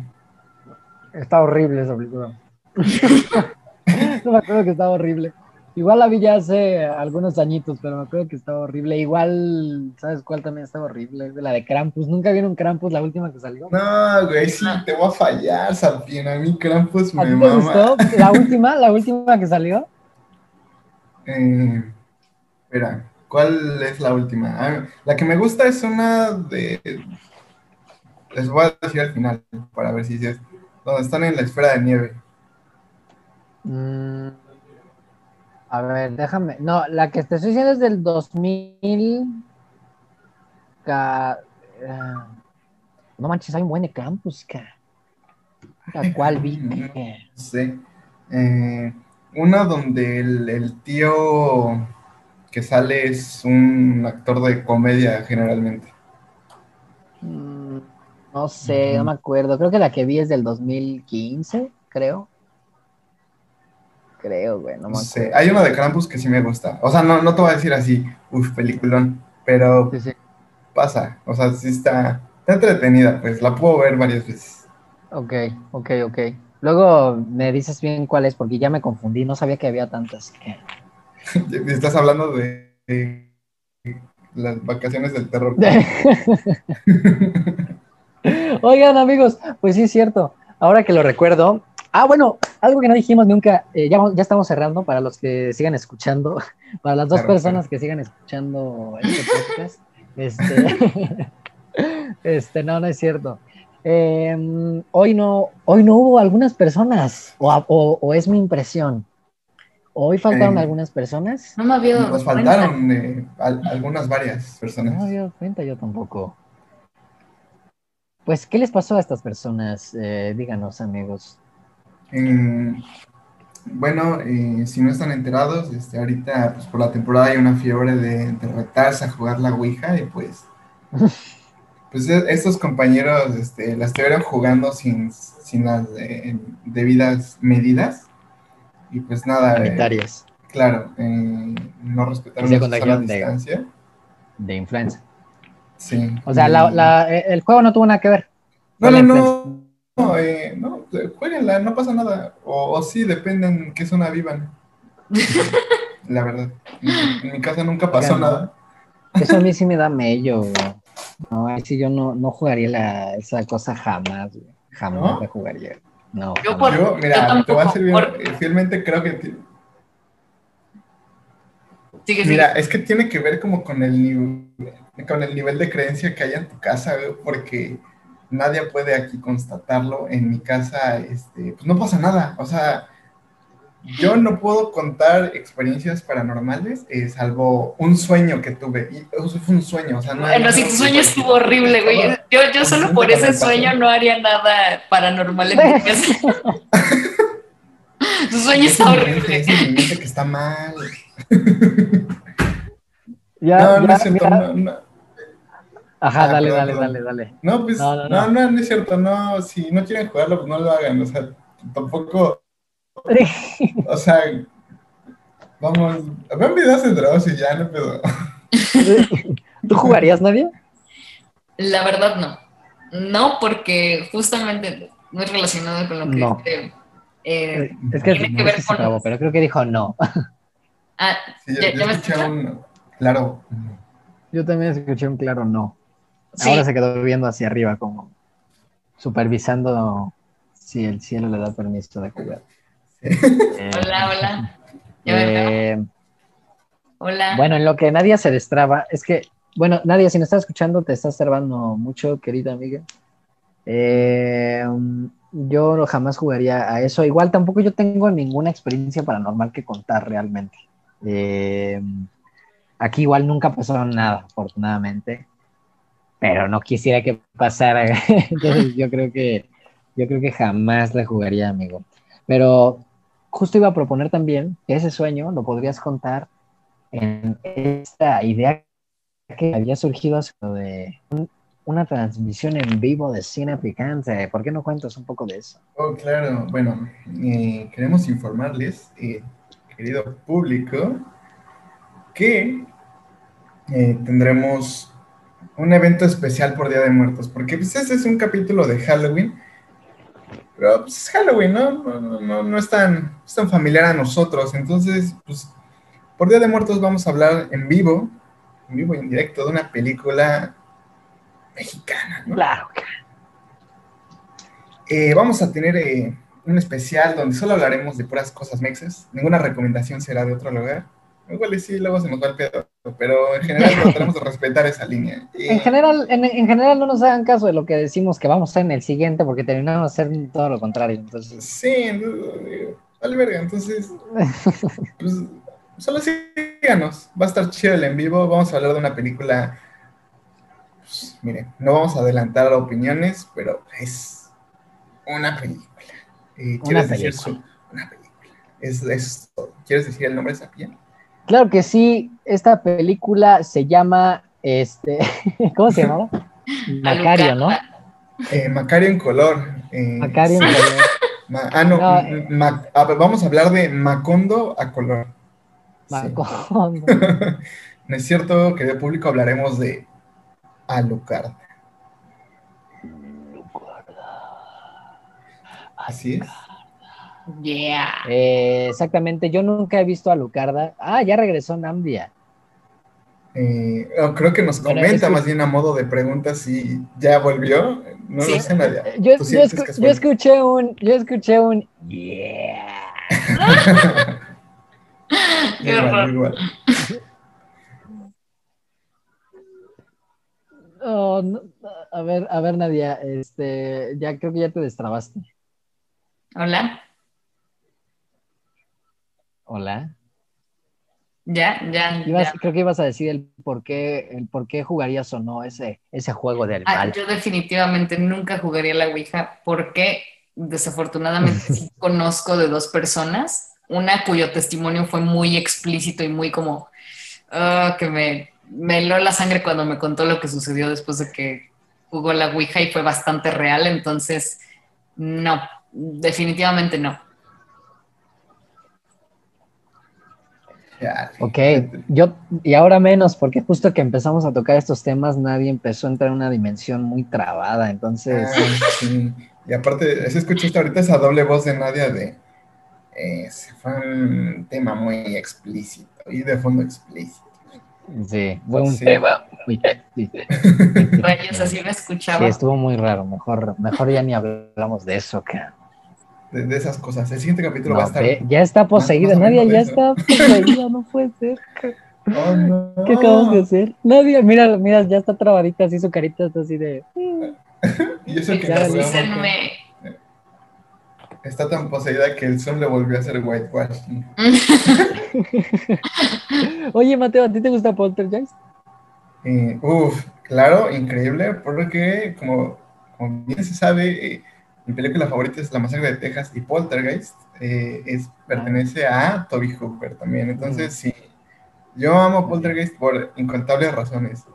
Está horrible esa película. [laughs] no me acuerdo que estaba horrible. Igual la vi ya hace algunos añitos, pero me acuerdo que estaba horrible. Igual, ¿sabes cuál también estaba horrible? La de Krampus. ¿Nunca vieron Krampus, la última que salió? No, güey, sí, te voy a fallar, Sapien. A mí Krampus ¿A me ti te mama. gustó? ¿La última? ¿La última que salió? [laughs] Eh, espera, ¿cuál es la última? Ah, la que me gusta es una de. Les voy a decir al final para ver si es. Donde están en la esfera de nieve. Mm, a ver, déjame. No, la que te estoy diciendo es del 2000. ca- eh, No manches, hay un buen de Krampus, ca. ¿La cual vi? [laughs] Sé. Eh, una donde el, el tío que sale es un actor de comedia generalmente. Mm, No sé, no me acuerdo. Creo que la que vi es del 2015, creo. Creo, güey, no sé. Hay una de Krampus que sí me gusta. O sea, no, no te voy a decir así, uff, peliculón, pero Sí, sí. pasa. O sea, sí está, está entretenida, pues la puedo ver varias veces. Ok, ok, ok. Luego me dices bien cuál es, porque ya me confundí, no sabía que había tantas. [laughs] Estás hablando de, de las vacaciones del terror. [laughs] Oigan, amigos, pues sí es cierto. Ahora que lo recuerdo. Ah, bueno, algo que no dijimos nunca. eh, ya, ya estamos cerrando para los que sigan escuchando, [laughs] para las dos Claro, personas claro. que sigan escuchando este podcast. [laughs] Este, [laughs] este, no, no es cierto. Eh, hoy no, hoy no hubo algunas personas, o, o- o es mi impresión. Hoy faltaron Eh, algunas personas. no me había dado Nos cuenta. faltaron eh, al- algunas, varias No personas. me había dado cuenta yo tampoco. Pues, ¿qué les pasó a estas personas? Eh, díganos, amigos. Eh, bueno, eh, si no están enterados, este, ahorita pues, por la temporada hay una fiebre de, de retarse a jugar la Ouija y pues, [laughs] pues e- estos compañeros este, la estuvieron jugando sin, sin las eh, debidas medidas y pues nada, eh, Sanitarias claro, eh, no respetaron la de- distancia. de influenza. Sí. O sea, la- y- la- eh, el juego no tuvo nada que ver. No, no, influenza. no. No, eh, no, eh, jueguenla, no pasa nada. O, o sí, depende en qué zona vivan. [laughs] La verdad. En, en mi casa nunca pasó Oigan, ¿no? nada. Eso a mí sí me da mello. güey. No, ahí sí yo no, no jugaría la, esa cosa jamás. güey. Jamás ¿No? la jugaría. No. Yo jamás. por- Yo, yo mira, te voy a ser bien, por- eh, fielmente creo que... ti- Sigue, sigue. Mira, es que tiene que ver como con el, nivel, con el nivel de creencia que hay en tu casa, güey, porque nadie puede aquí constatarlo. En mi casa, este, pues no pasa nada. O sea, yo no puedo contar experiencias paranormales, eh, salvo un sueño que tuve. Y eso fue un sueño, o sea, no... Bueno, no- si tu sueño estuvo horrible, güey. Yo, yo solo por ese sueño no haría nada paranormal en mi [laughs] casa. [laughs] Tu sueño Es está horrible. es mi mente que está mal. Ya, no, no es cierto, mira. no, no. Ajá, Ah, dale, perdón, dale, perdón. dale, dale. No, pues, No, no, no, no, no. no, es cierto, no, si no quieren jugarlo, pues no lo hagan, o sea, tampoco, [laughs] o sea, vamos, vean videos de Dross y ya, no pedo. ¿Tú jugarías, nadie? La verdad, no. No, porque justamente no es relacionado con lo que No. dice, eh, Es que, Tiene que no ver con- acabó, pero creo que dijo no. ah, Sí, yo, ¿Ya- yo ya me escuché un, claro, Yo también escuché un claro no. Sí, Ahora se quedó viendo hacia arriba, como supervisando si el cielo le da permiso de jugar. Eh, hola, hola. [laughs] Eh, Hola. bueno, en lo que nadie se destraba, es que bueno, Nadia, si nos estás escuchando, te estás observando mucho, querida amiga. Eh, yo jamás jugaría a eso. Igual tampoco yo tengo ninguna experiencia paranormal que contar realmente. Eh, aquí igual nunca pasó nada, afortunadamente. Pero no quisiera que pasara. [laughs] Entonces yo creo que yo creo que jamás le jugaría, amigo. Pero justo iba a proponer también que ese sueño lo podrías contar en esta idea que había surgido de una transmisión en vivo de cine picante. ¿Por qué no cuentas un poco de eso? Oh, claro. Bueno, eh, queremos informarles, eh, querido público, que eh, tendremos un evento especial por Día de Muertos, porque pues, este es un capítulo de Halloween, pero pues, es Halloween, ¿no? No, no, es, tan, es tan familiar a nosotros, entonces, pues, por Día de Muertos vamos a hablar en vivo, en vivo y en directo de una película mexicana, ¿no? Claro. Eh, vamos a tener eh, un especial donde solo hablaremos de puras cosas mexas. Ninguna recomendación será de otro lugar. Igual sí, luego se nos va el pedo, pero en general [laughs] trataremos de respetar esa línea. En, general, en, general no nos hagan caso de lo que decimos que vamos a hacer en el siguiente, porque terminamos de hacer todo lo contrario. Entonces... Sí, vale verga, entonces, [laughs] pues, solo síganos, va a estar chido el en vivo, vamos a hablar de una película pues, miren, no vamos a adelantar opiniones, pero es una película. Eh, una película. Decir una película. Es, ¿Quieres decir el nombre de esa piel? Claro que sí, esta película se llama, este, [laughs] ¿cómo se llamaba? [laughs] Macario, ¿no? Eh, Macario en color. Eh, Macario en color. [laughs] ah, no, vamos a hablar de Macondo a color. Macondo. no es cierto, querido público, hablaremos de Alucarda. Así es. Yeah. Eh, exactamente, yo nunca he visto a Lucarda. Ah, ya regresó Namdia. Eh, oh, creo que nos comenta más bien a modo de pregunta si ya volvió. No lo sé, Nadia. Yo, escuché un, yo escuché un yeah. [laughs] igual, igual. Oh, a ver, a ver, Nadia, este, ya creo que ya te destrabaste. Hola. Hola. Ya, ya, Creo que ibas a decir el por qué, el por qué jugarías o no ese, ese juego del ah, yo definitivamente nunca jugaría la Ouija porque desafortunadamente [laughs] sí conozco de dos personas, una cuyo testimonio fue muy explícito y muy como ah, que me me heló la sangre cuando me contó lo que sucedió después de que jugó la Ouija y fue bastante real, entonces no, definitivamente no. Ok, yo, y ahora menos, porque justo que empezamos a tocar estos temas, nadie empezó a entrar en una dimensión muy trabada, entonces... Ah, y aparte, si escuchaste ahorita esa doble voz de Nadia de... Eh, fue un tema muy explícito y de fondo explícito. Sí, fue un tema muy Rayos, así me escuchaba. Sí, estuvo muy raro. Mejor, mejor ya ni hablamos de eso que. De, esas cosas. El siguiente capítulo va a estar. ya está poseída, Nadie ya está poseída, no puede ser. [laughs] Oh, no. ¿Qué acabamos de hacer? Nadie, mira, mira, ya está trabadita así, su carita está así de. [laughs] y eso que está tan poseída que el sol le volvió a hacer whitewashing. [laughs] Oye, Mateo, ¿a ti te gusta Poltergeist? Eh, uf, claro, increíble, porque como, bien se sabe, eh, mi película favorita es La Masacre de Texas y Poltergeist eh, es, pertenece a Toby Hooper también. Entonces, sí, yo amo Poltergeist por incontables razones.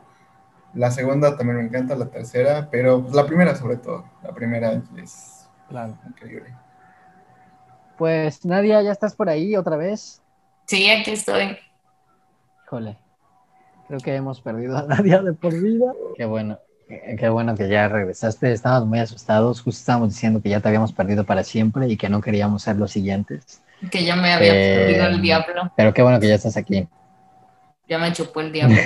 La segunda también me encanta, la tercera, pero pues, la primera sobre todo. La primera es increíble. Pues Nadia, ¿ya estás por ahí otra vez? Sí, aquí estoy. Híjole, creo que hemos perdido a Nadia de por vida. Qué bueno, qué bueno que ya regresaste. Estábamos muy asustados, justo estábamos diciendo que ya te habíamos perdido para siempre y que no queríamos ser los siguientes. Que ya me había perdido el diablo. Pero qué bueno que ya estás aquí. Ya me chupó el diablo.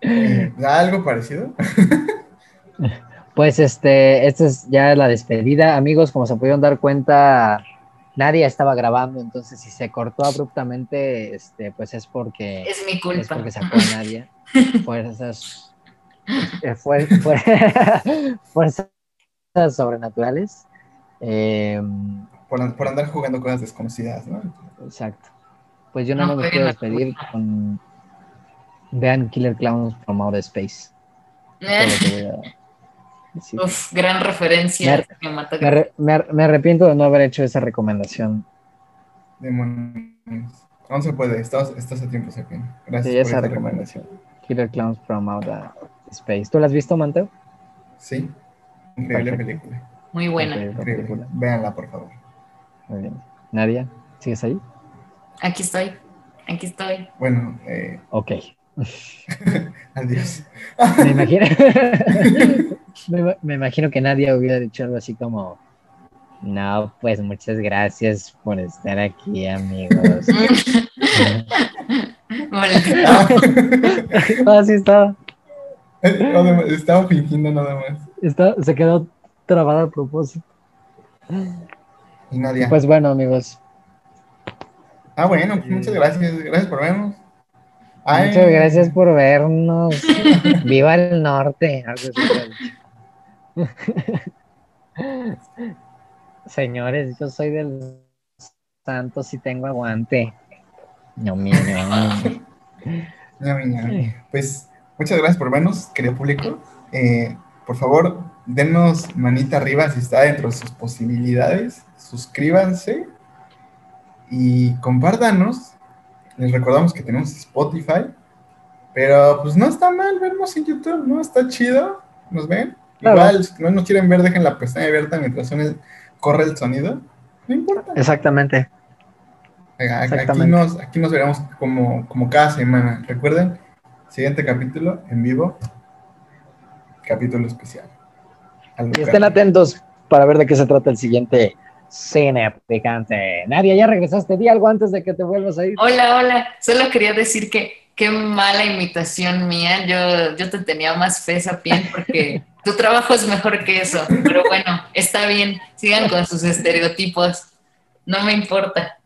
[laughs] ¿Algo parecido? [laughs] pues este, esta es ya la despedida. Amigos, como se pudieron dar cuenta, nadie estaba grabando, entonces si se cortó abruptamente, este, pues es porque Es mi culpa. es porque sacó a [laughs] nadie. Fuerzas, eh, fue- fue- [laughs] fuerzas sobrenaturales. Eh, Por, por andar jugando cosas desconocidas, ¿no? exacto. Pues yo No no, me puedo despedir con vean Killer Clowns from Outer Space. [laughs] Uf, gran referencia Me- cinematográfica. Me, arre- me ar- me arrepiento de no haber hecho esa recomendación. Demonios. Aún se puede, estás, estás a tiempo, Sepin. Gracias Sí, por esa esta recomendación. Killer Clowns from Outer Space. ¿Tú la has visto, Manteo? Sí, increíble Perfecto. película. Muy buena. Increíble. película. Véanla, por favor. Muy bien. Nadia, ¿sigues ahí? Aquí estoy. Aquí estoy. Bueno, eh, Ok. [laughs] adiós. Me imagino, [laughs] me, ima- me imagino que Nadia hubiera dicho algo así como, no, pues muchas gracias por estar aquí, amigos. Maldito. Sí, estaba, Nada más, [laughs] Estaba fingiendo nada más. está- se quedó trabada a propósito. Y Nadia. Pues bueno, amigos, ah, bueno, pues muchas gracias. Gracias por vernos. Ay, muchas gracias por vernos. [laughs] Viva el norte. [laughs] Señores, yo soy del Santos y tengo aguante. No, mi, no. ñami, ñami. Pues muchas gracias por vernos, querido público. Eh, por favor, denos manita arriba si está dentro de sus posibilidades. Suscríbanse y compártanos. Les recordamos que tenemos Spotify, pero pues no está mal vernos en YouTube, ¿no? Está chido. ¿Nos ven? Claro. Igual, si no nos quieren ver, dejen la pestaña abierta mientras suene- corre el sonido. No importa. Exactamente. Aquí Exactamente. nos, aquí nos veremos como, como cada semana. Recuerden, siguiente capítulo en vivo, capítulo especial. Al Y estén atentos para ver de qué se trata el siguiente cine picante. Nadia, ya regresaste. Di algo antes de que te vuelvas a ir. Hola, hola. Solo quería decir que qué mala imitación mía. Yo, yo te tenía más fe, Sapien, porque [laughs] tu trabajo es mejor que eso. Pero bueno, está bien. Sigan con sus estereotipos. No me importa.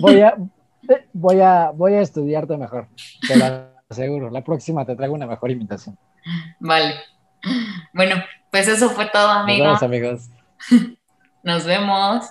Voy a, eh, voy a, voy a estudiarte mejor. Te lo aseguro. La próxima te traigo una mejor imitación. Vale. Bueno, pues eso fue todo, Nos amigos. vemos, amigos. [laughs] Nos vemos.